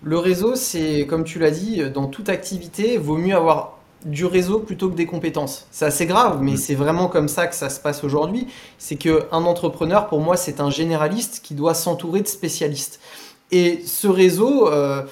Le réseau, c'est comme tu l'as dit, dans toute activité, vaut mieux avoir du réseau plutôt que des compétences. C'est assez grave, mais mm. c'est vraiment comme ça que ça se passe aujourd'hui. C'est qu'un entrepreneur, pour moi, c'est un généraliste qui doit s'entourer de spécialistes. Et ce réseau, euh,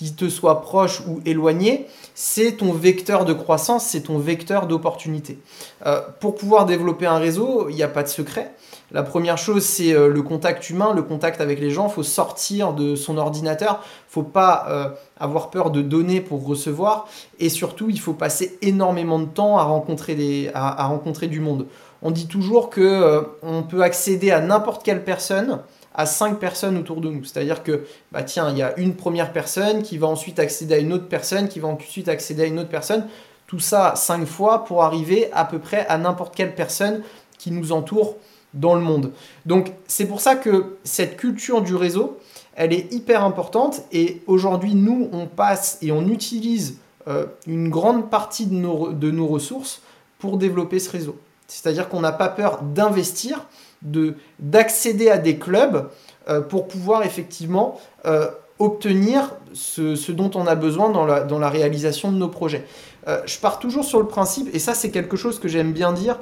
qu'il te soit proche ou éloigné, c'est ton vecteur de croissance, c'est ton vecteur d'opportunité. Euh, pour pouvoir développer un réseau, il n'y a pas de secret. La première chose, c'est euh, le contact humain, le contact avec les gens. Il faut sortir de son ordinateur. Il faut pas euh, avoir peur de donner pour recevoir. Et surtout, il faut passer énormément de temps à rencontrer, du monde. On dit toujours que euh, on peut accéder à n'importe quelle personne à cinq personnes autour de nous. C'est-à-dire que, bah tiens, il y a une première personne qui va ensuite accéder à une autre personne, qui va ensuite accéder à une autre personne. Tout ça cinq fois pour arriver à peu près à n'importe quelle personne qui nous entoure dans le monde. Donc c'est pour ça que cette culture du réseau, elle est hyper importante et aujourd'hui nous on passe et on utilise euh, une grande partie de nos, de nos ressources pour développer ce réseau. C'est-à-dire qu'on n'a pas peur d'investir, de, d'accéder à des clubs euh, pour pouvoir effectivement euh, obtenir ce, ce, dont on a besoin dans la, dans la réalisation de nos projets. je pars toujours sur le principe, et ça c'est quelque chose que j'aime bien dire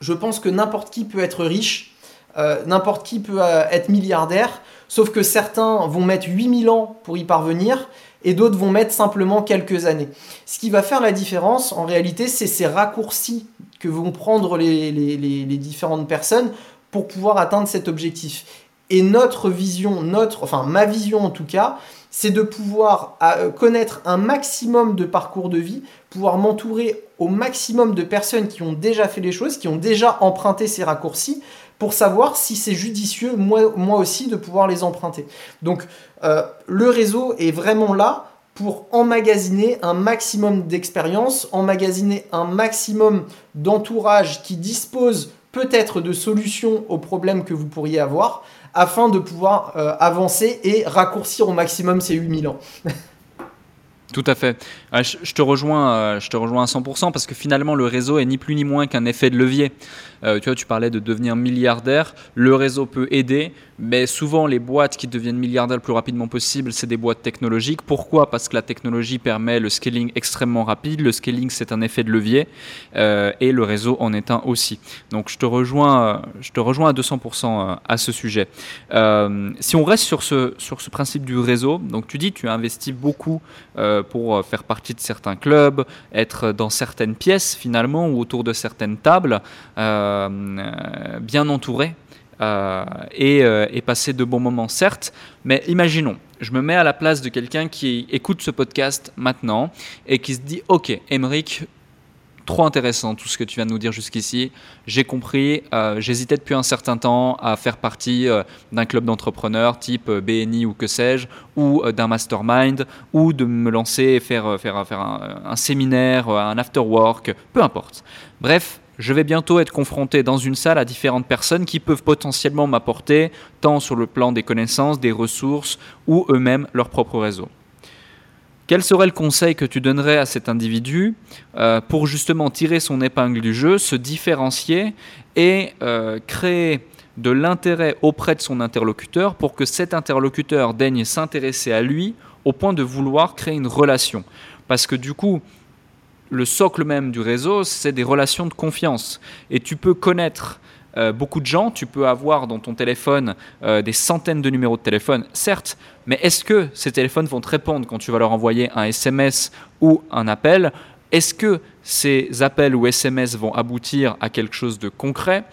je pense que n'importe qui peut être riche, euh, n'importe qui peut euh, être milliardaire, sauf que certains vont mettre 8000 ans pour y parvenir et d'autres vont mettre simplement quelques années. Ce qui va faire la différence, en réalité, c'est ces raccourcis que vont prendre les, les, différentes personnes pour pouvoir atteindre cet objectif. Et notre vision, notre, enfin ma vision en tout cas, c'est de pouvoir euh, connaître un maximum de parcours de vie, pouvoir m'entourer au maximum de personnes qui ont déjà fait les choses, qui ont déjà emprunté ces raccourcis, pour savoir si c'est judicieux, moi, aussi, de pouvoir les emprunter. Donc euh, le réseau est vraiment là pour emmagasiner un maximum d'expérience, emmagasiner un maximum d'entourage qui dispose peut-être de solutions aux problèmes que vous pourriez avoir, afin de pouvoir euh, avancer et raccourcir au maximum ces 8000 ans. Tout à fait. Ah, je, te rejoins, euh, je te rejoins à 100% parce que finalement le réseau est ni plus ni moins qu'un effet de levier. Euh, tu vois, tu parlais de devenir milliardaire. Le réseau peut aider, mais souvent les boîtes qui deviennent milliardaires le plus rapidement possible, c'est des boîtes technologiques. Pourquoi? Parce que la technologie permet le scaling extrêmement rapide. Le scaling, c'est un effet de levier euh, et le réseau en est un aussi. Donc je te rejoins, je te rejoins à 200% à ce sujet. si on reste sur ce, sur ce principe du réseau, donc tu dis tu as investi beaucoup pour faire partie de certains clubs, être dans certaines pièces finalement ou autour de certaines tables, bien entouré et, et, passer de bons moments, certes, mais imaginons, je me mets à la place de quelqu'un qui écoute ce podcast maintenant et qui se dit Ok, Emeric, trop intéressant tout ce que tu viens de nous dire jusqu'ici. J'ai compris, euh, j'hésitais depuis un certain temps à faire partie euh, d'un club d'entrepreneurs type euh, BNI ou que sais-je, ou d'un mastermind, ou de me lancer et faire, faire, faire un, un séminaire, un after work, peu importe. Bref, je vais bientôt être confronté dans une salle à différentes personnes qui peuvent potentiellement m'apporter, tant sur le plan des connaissances, des ressources ou eux-mêmes leur propre réseau. Quel serait le conseil que tu donnerais à cet individu euh, pour justement tirer son épingle du jeu, se différencier et euh, créer de l'intérêt auprès de son interlocuteur pour que cet interlocuteur daigne s'intéresser à lui au point de vouloir créer une relation? Parce que du coup, le socle même du réseau, c'est des relations de confiance. Et tu peux connaître euh, beaucoup de gens, tu peux avoir dans ton téléphone euh, des centaines de numéros de téléphone, certes, mais est-ce que ces téléphones vont te répondre quand tu vas leur envoyer un SMS ou un appel? Est-ce que ces appels ou SMS vont aboutir à quelque chose de concret?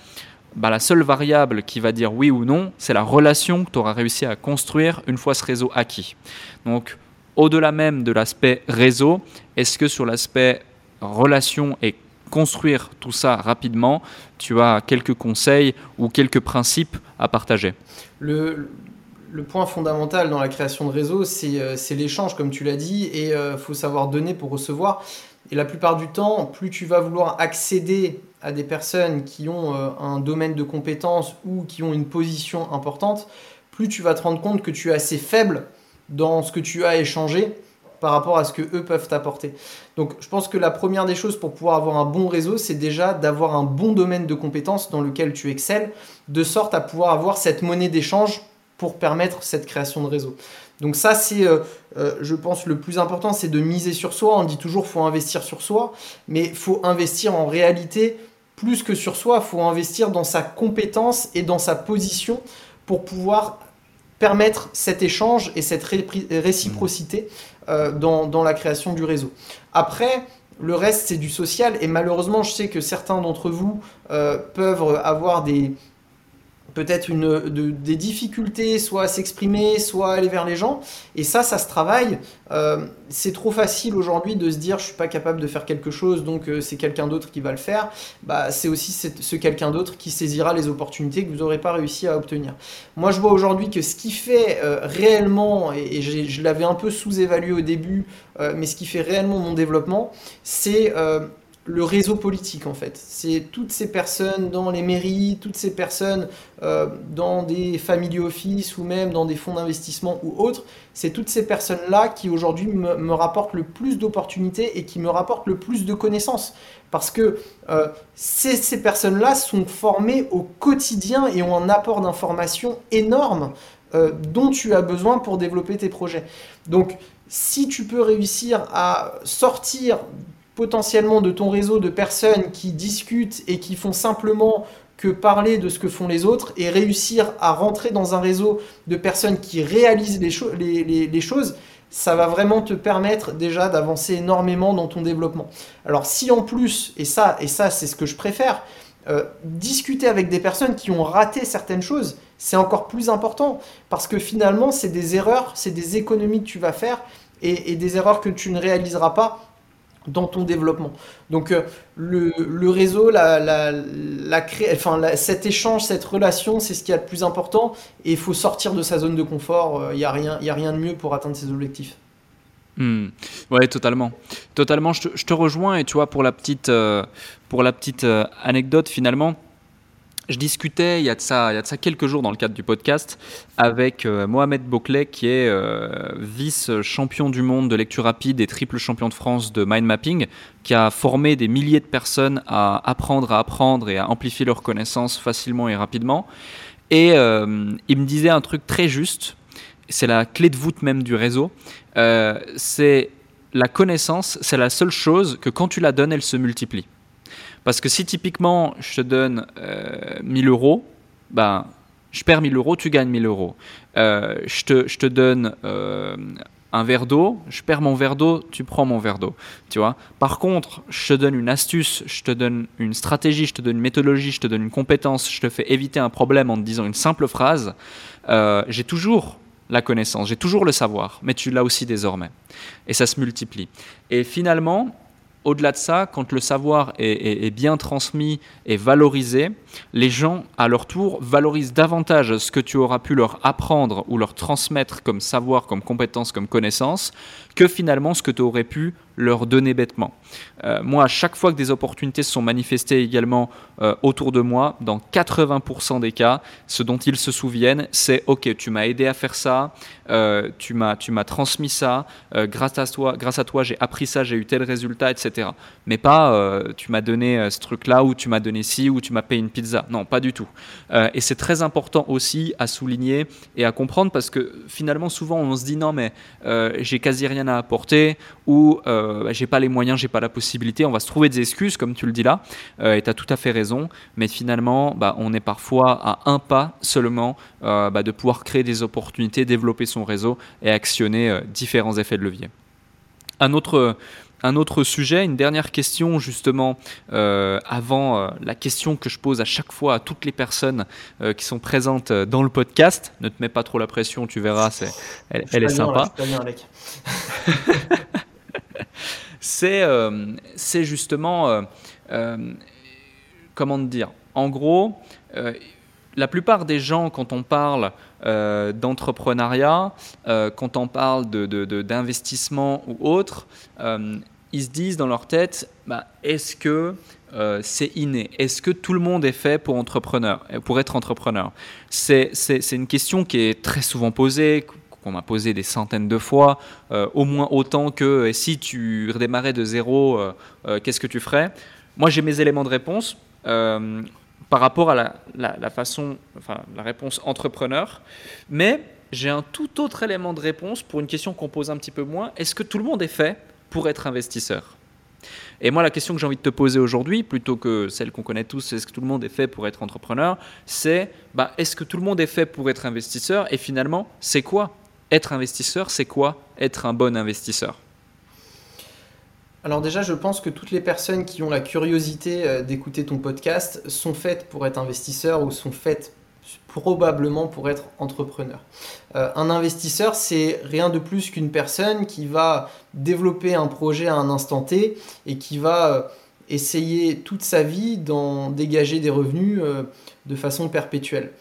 Bah, la seule variable qui va dire oui ou non, c'est la relation que tu auras réussi à construire une fois ce réseau acquis. Donc, au-delà même de l'aspect réseau, est-ce que sur l'aspect relation et construire tout ça rapidement, tu as quelques conseils ou quelques principes à partager? Le, point fondamental dans la création de réseau, c'est euh, l'échange, comme tu l'as dit, et il euh, faut savoir donner pour recevoir. Et la plupart du temps, plus tu vas vouloir accéder à des personnes qui ont euh, un domaine de compétences ou qui ont une position importante, plus tu vas te rendre compte que tu es assez faible dans ce que tu as échangé par rapport à ce que eux peuvent apporter. Donc je pense que la première des choses pour pouvoir avoir un bon réseau, c'est déjà d'avoir un bon domaine de compétences dans lequel tu excelles, de sorte à pouvoir avoir cette monnaie d'échange pour permettre cette création de réseau. Donc ça, c'est, euh, euh, je pense, le plus important, c'est de miser sur soi. On dit toujours, faut investir sur soi, mais faut investir en réalité plus que sur soi. Faut investir dans sa compétence et dans sa position pour pouvoir permettre cet échange et cette réciprocité euh, dans, la création du réseau. Après, le reste, c'est du social. Et malheureusement, je sais que certains d'entre vous euh, peuvent avoir des, peut-être une, des difficultés, soit à s'exprimer, soit à aller vers les gens. Et ça, ça se travaille. Euh, c'est trop facile aujourd'hui de se dire je suis pas capable de faire quelque chose, donc euh, c'est quelqu'un d'autre qui va le faire. Bah, c'est aussi ce quelqu'un d'autre qui saisira les opportunités que vous n'aurez pas réussi à obtenir. Moi, je vois aujourd'hui que ce qui fait euh, réellement, et, je l'avais un peu sous-évalué au début, mais ce qui fait réellement mon développement, c'est le réseau politique en fait. C'est toutes ces personnes dans les mairies, toutes ces personnes euh, dans des family office ou même dans des fonds d'investissement ou autres. C'est toutes ces personnes-là qui aujourd'hui me, rapportent le plus d'opportunités et qui me rapportent le plus de connaissances. Parce que euh, ces, personnes-là sont formées au quotidien et ont un apport d'informations énorme euh, dont tu as besoin pour développer tes projets. Donc si tu peux réussir à sortir potentiellement de ton réseau de personnes qui discutent et qui font simplement que parler de ce que font les autres et réussir à rentrer dans un réseau de personnes qui réalisent les, choses, ça va vraiment te permettre déjà d'avancer énormément dans ton développement. Alors si en plus, et ça, et ça c'est ce que je préfère, euh, discuter avec des personnes qui ont raté certaines choses, c'est encore plus important parce que finalement c'est des erreurs, c'est des économies que tu vas faire et, et des erreurs que tu ne réaliseras pas dans ton développement. Donc euh, le, réseau, la, la, la enfin, cet échange, cette relation, c'est ce qui est le plus important et il faut sortir de sa zone de confort. Il euh, n'y a, rien, a rien de mieux pour atteindre ses objectifs. Hmm. Ouais, totalement. Totalement, je te, rejoins et tu vois, pour la petite, euh, pour la petite anecdote finalement, je discutais il y, a de ça, y a ça quelques jours dans le cadre du podcast avec euh, Mohamed Boclet qui est euh, vice-champion du monde de lecture rapide et triple champion de France de mind mapping qui a formé des milliers de personnes à apprendre à apprendre et à amplifier leurs connaissances facilement et rapidement. Et euh, il me disait un truc très juste, c'est la clé de voûte même du réseau, c'est la connaissance, c'est la seule chose que quand tu la donnes, elle se multiplie. Parce que si typiquement je te donne 1000 euh, euros, ben, je perds 1000 euros, tu gagnes 1000 euros. Euh, je, te, je te donne euh, un verre d'eau, je perds mon verre d'eau, tu prends mon verre d'eau. Tu vois Par contre, je te donne une astuce, je te donne une stratégie, je te donne une méthodologie, je te donne une compétence, je te fais éviter un problème en te disant une simple phrase. Euh, j'ai toujours la connaissance, j'ai toujours le savoir, mais tu l'as aussi désormais. Et ça se multiplie. Et finalement, au-delà de ça, quand le savoir est, bien transmis et valorisé, les gens, à leur tour, valorisent davantage ce que tu auras pu leur apprendre ou leur transmettre comme savoir, comme compétence, comme connaissance, que finalement ce que tu aurais pu leur donner bêtement. Euh, moi, à chaque fois que des opportunités se sont manifestées également euh, autour de moi, dans 80% des cas, ce dont ils se souviennent, c'est OK, tu m'as aidé à faire ça, euh, tu m'as transmis ça, grâce à toi, grâce à toi, j'ai appris ça, j'ai eu tel résultat, etc. Mais pas tu m'as donné ce truc-là ou tu m'as donné ci ou tu m'as payé une pizza. Non, pas du tout. et c'est très important aussi à souligner et à comprendre parce que finalement, souvent, on se dit non, mais j'ai quasi rien à apporter ou euh, bah, j'ai pas les moyens, j'ai pas la possibilité. On va se trouver des excuses, comme tu le dis là, euh, et tu as tout à fait raison. Mais finalement, bah, on est parfois à un pas seulement euh, bah, de pouvoir créer des opportunités, développer son réseau et actionner différents effets de levier. Un autre, un autre sujet, une dernière question justement avant la question que je pose à chaque fois à toutes les personnes qui sont présentes dans le podcast. Ne te mets pas trop la pression, tu verras, c'est, elle, est sympa. Euh, c'est justement, euh, euh, comment dire, en gros, la plupart des gens, quand on parle d'entrepreneuriat, quand on parle d'investissement de, ou autre, ils se disent dans leur tête, bah, est-ce que c'est inné? Est-ce que tout le monde est fait pour, entrepreneur, pour être entrepreneur? C'est une question qui est très souvent posée, qu'on m'a posé des centaines de fois, euh, au moins autant que si tu redémarrais de zéro, euh, euh, qu'est-ce que tu ferais? Moi, j'ai mes éléments de réponse par rapport à la, façon, enfin, la réponse entrepreneur, mais j'ai un tout autre élément de réponse pour une question qu'on pose un petit peu moins. Est-ce que tout le monde est fait pour être investisseur. Et moi, la question que j'ai envie de te poser aujourd'hui, plutôt que celle qu'on connaît tous, est-ce que tout le monde est fait pour être entrepreneur, c'est bah, est-ce que tout le monde est fait pour être investisseur? Et finalement, c'est quoi? Être investisseur, c'est quoi? Être un bon investisseur? Alors déjà, je pense que toutes les personnes qui ont la curiosité euh, d'écouter ton podcast sont faites pour être investisseurs ou sont faites probablement pour être entrepreneur. Euh, un investisseur, c'est rien de plus qu'une personne qui va développer un projet à un instant T et qui va euh, essayer toute sa vie d'en dégager des revenus de façon perpétuelle.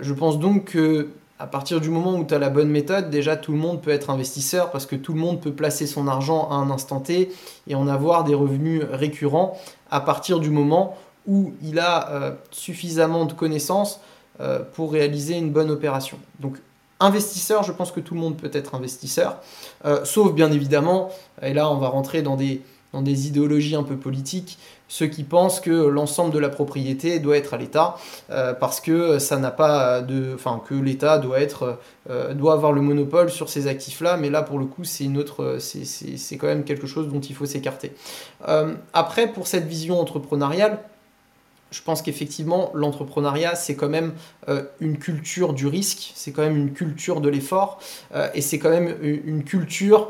je pense donc que à partir du moment où tu as la bonne méthode, déjà tout le monde peut être investisseur parce que tout le monde peut placer son argent à un instant T et en avoir des revenus récurrents à partir du moment où il a euh, suffisamment de connaissances euh, pour réaliser une bonne opération. Donc investisseur, je pense que tout le monde peut être investisseur, euh, sauf bien évidemment, et là on va rentrer dans des, idéologies un peu politiques, ceux qui pensent que l'ensemble de la propriété doit être à l'État euh, parce que ça n'a pas de, enfin que l'État doit doit avoir le monopole sur ces actifs-là, mais là pour le coup c'est une autre, c'est quand même quelque chose dont il faut s'écarter. Après pour cette vision entrepreneuriale, je pense qu'effectivement, l'entrepreneuriat, c'est quand même une culture du risque, c'est quand même une culture de l'effort, et c'est quand même une culture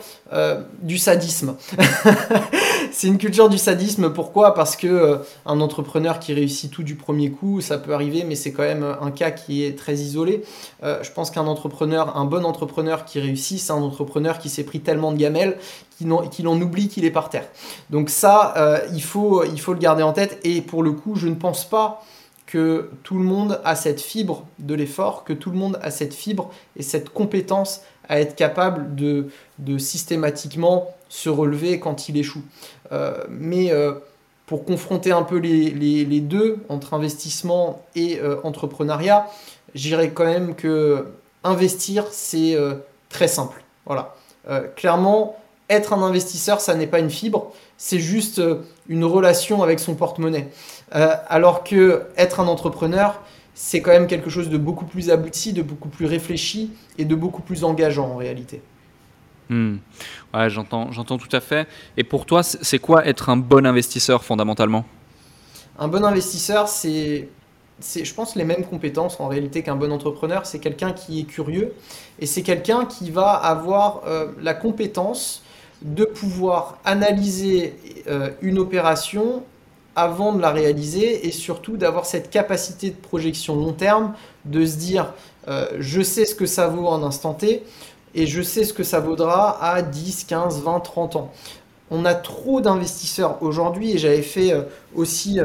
du sadisme. c'est une culture du sadisme. Pourquoi? Parce que euh, entrepreneur qui réussit tout du premier coup, ça peut arriver, mais c'est quand même un cas qui est très isolé. Euh, je pense qu'un entrepreneur, un bon entrepreneur qui réussit, c'est un entrepreneur qui s'est pris tellement de gamelles qu'il en oublie qu'il est par terre. Donc ça, euh, il faut le garder en tête. Et pour le coup, je ne pense pas que tout le monde a cette fibre de l'effort, que tout le monde a cette fibre et cette compétence à être capable de, systématiquement se relever quand il échoue. Euh, mais euh, pour confronter un peu les, deux, entre investissement et euh, entrepreneuriat, j'irais quand même que investir, c'est très simple. Voilà. clairement, être un investisseur, ça n'est pas une fibre, c'est juste une relation avec son porte-monnaie. alors que être un entrepreneur, c'est quand même quelque chose de beaucoup plus abouti, de beaucoup plus réfléchi et de beaucoup plus engageant en réalité. Hmm. Ouais, j'entends, j'entends tout à fait. Et pour toi, c'est quoi être un bon investisseur fondamentalement? Un bon investisseur, c'est c'est, je pense, les mêmes compétences en réalité qu'un bon entrepreneur. C'est quelqu'un qui est curieux et c'est quelqu'un qui va avoir euh, la compétence de pouvoir analyser euh, une opération avant de la réaliser et surtout d'avoir cette capacité de projection long terme, de se dire euh, je sais ce que ça vaut en instant T et je sais ce que ça vaudra à 10, 15, 20, 30 ans. On a trop d'investisseurs aujourd'hui et j'avais fait aussi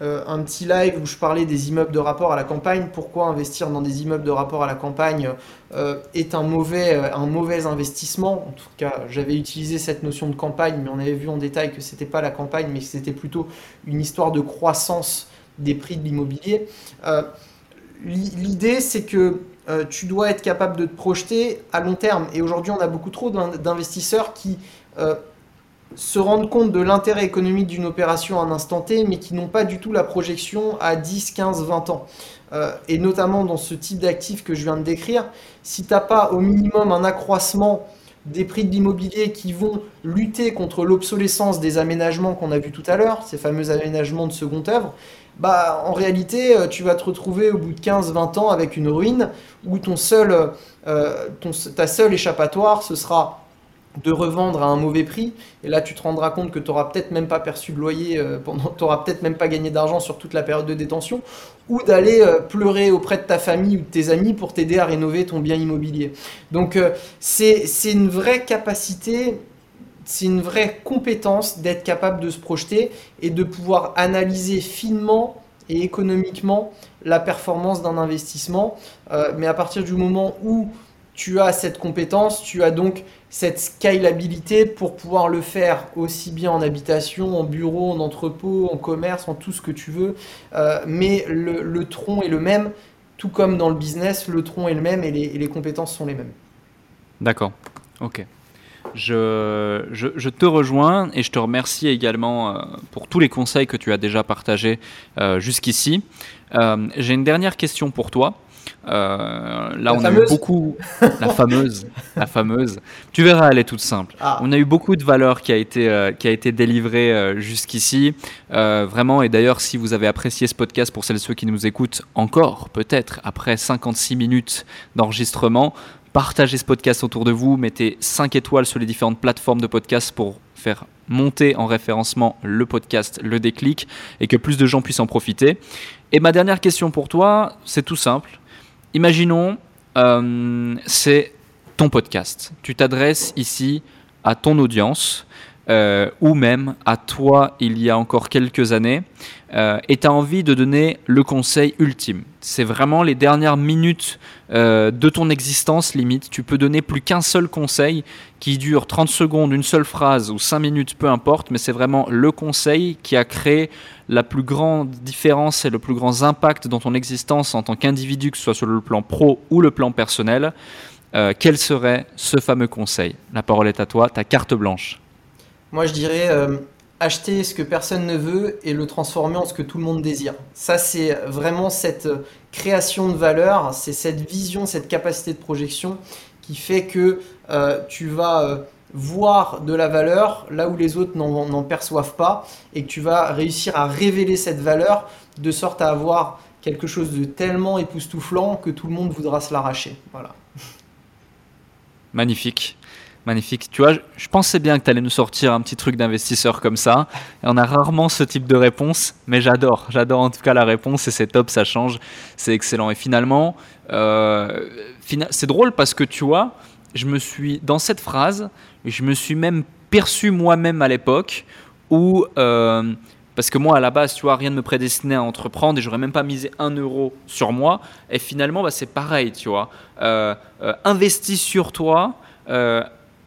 euh, un petit live où je parlais des immeubles de rapport à la campagne. Pourquoi investir dans des immeubles de rapport à la campagne euh, est un mauvais, euh, un mauvais investissement. En tout cas, j'avais utilisé cette notion de campagne, mais on avait vu en détail que c'était pas la campagne, mais que c'était plutôt une histoire de croissance des prix de l'immobilier. L'idée, c'est que tu dois être capable de te projeter à long terme. Et aujourd'hui, on a beaucoup trop d'investisseurs qui se rendre compte de l'intérêt économique d'une opération à un instant T, mais qui n'ont pas du tout la projection à 10, 15, 20 ans. Euh, et notamment dans ce type d'actifs que je viens de décrire, si tu n'as pas au minimum un accroissement des prix de l'immobilier qui vont lutter contre l'obsolescence des aménagements qu'on a vu tout à l'heure, ces fameux aménagements de seconde œuvre, bah, en réalité, euh, tu vas te retrouver au bout de 15-20 ans avec une ruine où ton seul, euh, ta seule échappatoire, ce sera de revendre à un mauvais prix. Et là, tu te rendras compte que tu n'auras peut-être même pas perçu de loyer, euh, pendant, tu n'auras peut-être même pas gagné d'argent sur toute la période de détention, ou d'aller euh, pleurer auprès de ta famille ou de tes amis pour t'aider à rénover ton bien immobilier. Donc, euh, c'est une vraie capacité, c'est une vraie compétence d'être capable de se projeter et de pouvoir analyser finement et économiquement la performance d'un investissement. mais à partir du moment où tu as cette compétence, tu as donc cette scalabilité pour pouvoir le faire aussi bien en habitation, en bureau, en entrepôt, en commerce, en tout ce que tu veux. Euh, mais le, tronc est le même, tout comme dans le business, le tronc est le même et les, compétences sont les mêmes. D'accord, ok. Je, je, te rejoins et je te remercie également euh, pour tous les conseils que tu as déjà partagés euh, jusqu'ici. J'ai une dernière question pour toi. Euh, là, on a eu beaucoup. La fameuse, la fameuse. Tu verras, elle est toute simple. Ah. On a eu beaucoup de valeur qui a été, euh, qui a été délivrée euh, jusqu'ici. vraiment, et d'ailleurs, si vous avez apprécié ce podcast, pour celles et ceux qui nous écoutent encore, peut-être après 56 minutes d'enregistrement, partagez ce podcast autour de vous, mettez 5 étoiles sur les différentes plateformes de podcast pour faire monter en référencement le podcast, le déclic, et que plus de gens puissent en profiter. Et ma dernière question pour toi, c'est tout simple imaginons, euh, c'est ton podcast. Tu t'adresses ici à ton audience. Euh, ou même à toi il y a encore quelques années, euh, et tu as envie de donner le conseil ultime. C'est vraiment les dernières minutes de ton existence limite. Tu peux donner plus qu'un seul conseil qui dure 30 secondes, une seule phrase ou 5 minutes, peu importe, mais c'est vraiment le conseil qui a créé la plus grande différence et le plus grand impact dans ton existence en tant qu'individu, que ce soit sur le plan pro ou le plan personnel, euh, quel serait ce fameux conseil? La parole est à toi, ta carte blanche. Moi, je dirais euh, acheter ce que personne ne veut et le transformer en ce que tout le monde désire. Ça, c'est vraiment cette euh, création de valeur, c'est cette vision, cette capacité de projection qui fait que tu vas voir de la valeur là où les autres n'en perçoivent pas et que tu vas réussir à révéler cette valeur de sorte à avoir quelque chose de tellement époustouflant que tout le monde voudra se l'arracher. Voilà. Magnifique. Magnifique. Tu vois, je pensais bien que tu allais nous sortir un petit truc d'investisseur comme ça. On a rarement ce type de réponse, mais j'adore. J'adore en tout cas la réponse et c'est top, ça change. C'est excellent. Et finalement, euh, c'est drôle parce que tu vois, je me suis, dans cette phrase, je me suis même perçu moi-même à l'époque où, euh, parce que moi à la base, tu vois, rien ne me prédestinait à entreprendre et j'aurais même pas misé un euro sur moi. Et finalement, bah, c'est pareil, tu vois. Euh, investis sur toi.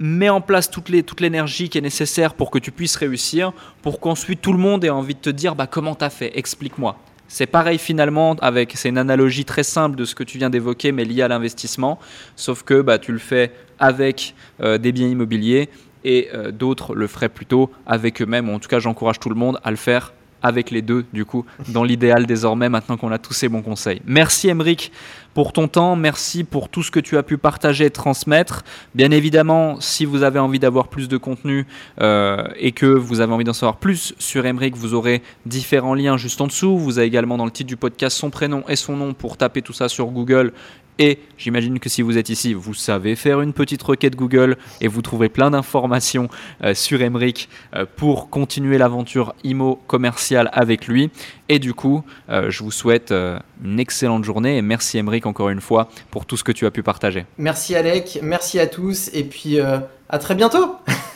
Mets en place toute l'énergie qui est nécessaire pour que tu puisses réussir, pour qu'ensuite tout le monde ait envie de te dire bah, comment tu as fait, explique-moi. C'est pareil finalement avec, c'est une analogie très simple de ce que tu viens d'évoquer, mais liée à l'investissement, sauf que bah, tu le fais avec euh, des biens immobiliers et euh, d'autres le feraient plutôt avec eux-mêmes. En tout cas, j'encourage tout le monde à le faire avec les deux, du coup, dans l'idéal désormais, maintenant qu'on a tous ces bons conseils. Merci Emeric pour ton temps, merci pour tout ce que tu as pu partager et transmettre. Bien évidemment, si vous avez envie d'avoir plus de contenu euh, et que vous avez envie d'en savoir plus sur Emeric, vous aurez différents liens juste en dessous. Vous avez également dans le titre du podcast son prénom et son nom pour taper tout ça sur Google et j'imagine que si vous êtes ici, vous savez faire une petite requête Google et vous trouverez plein d'informations euh, sur Emric euh, pour continuer l'aventure IMO commerciale avec lui. Et du coup, euh, je vous souhaite une excellente journée et merci Emric encore une fois pour tout ce que tu as pu partager. Merci Alec, merci à tous et puis à très bientôt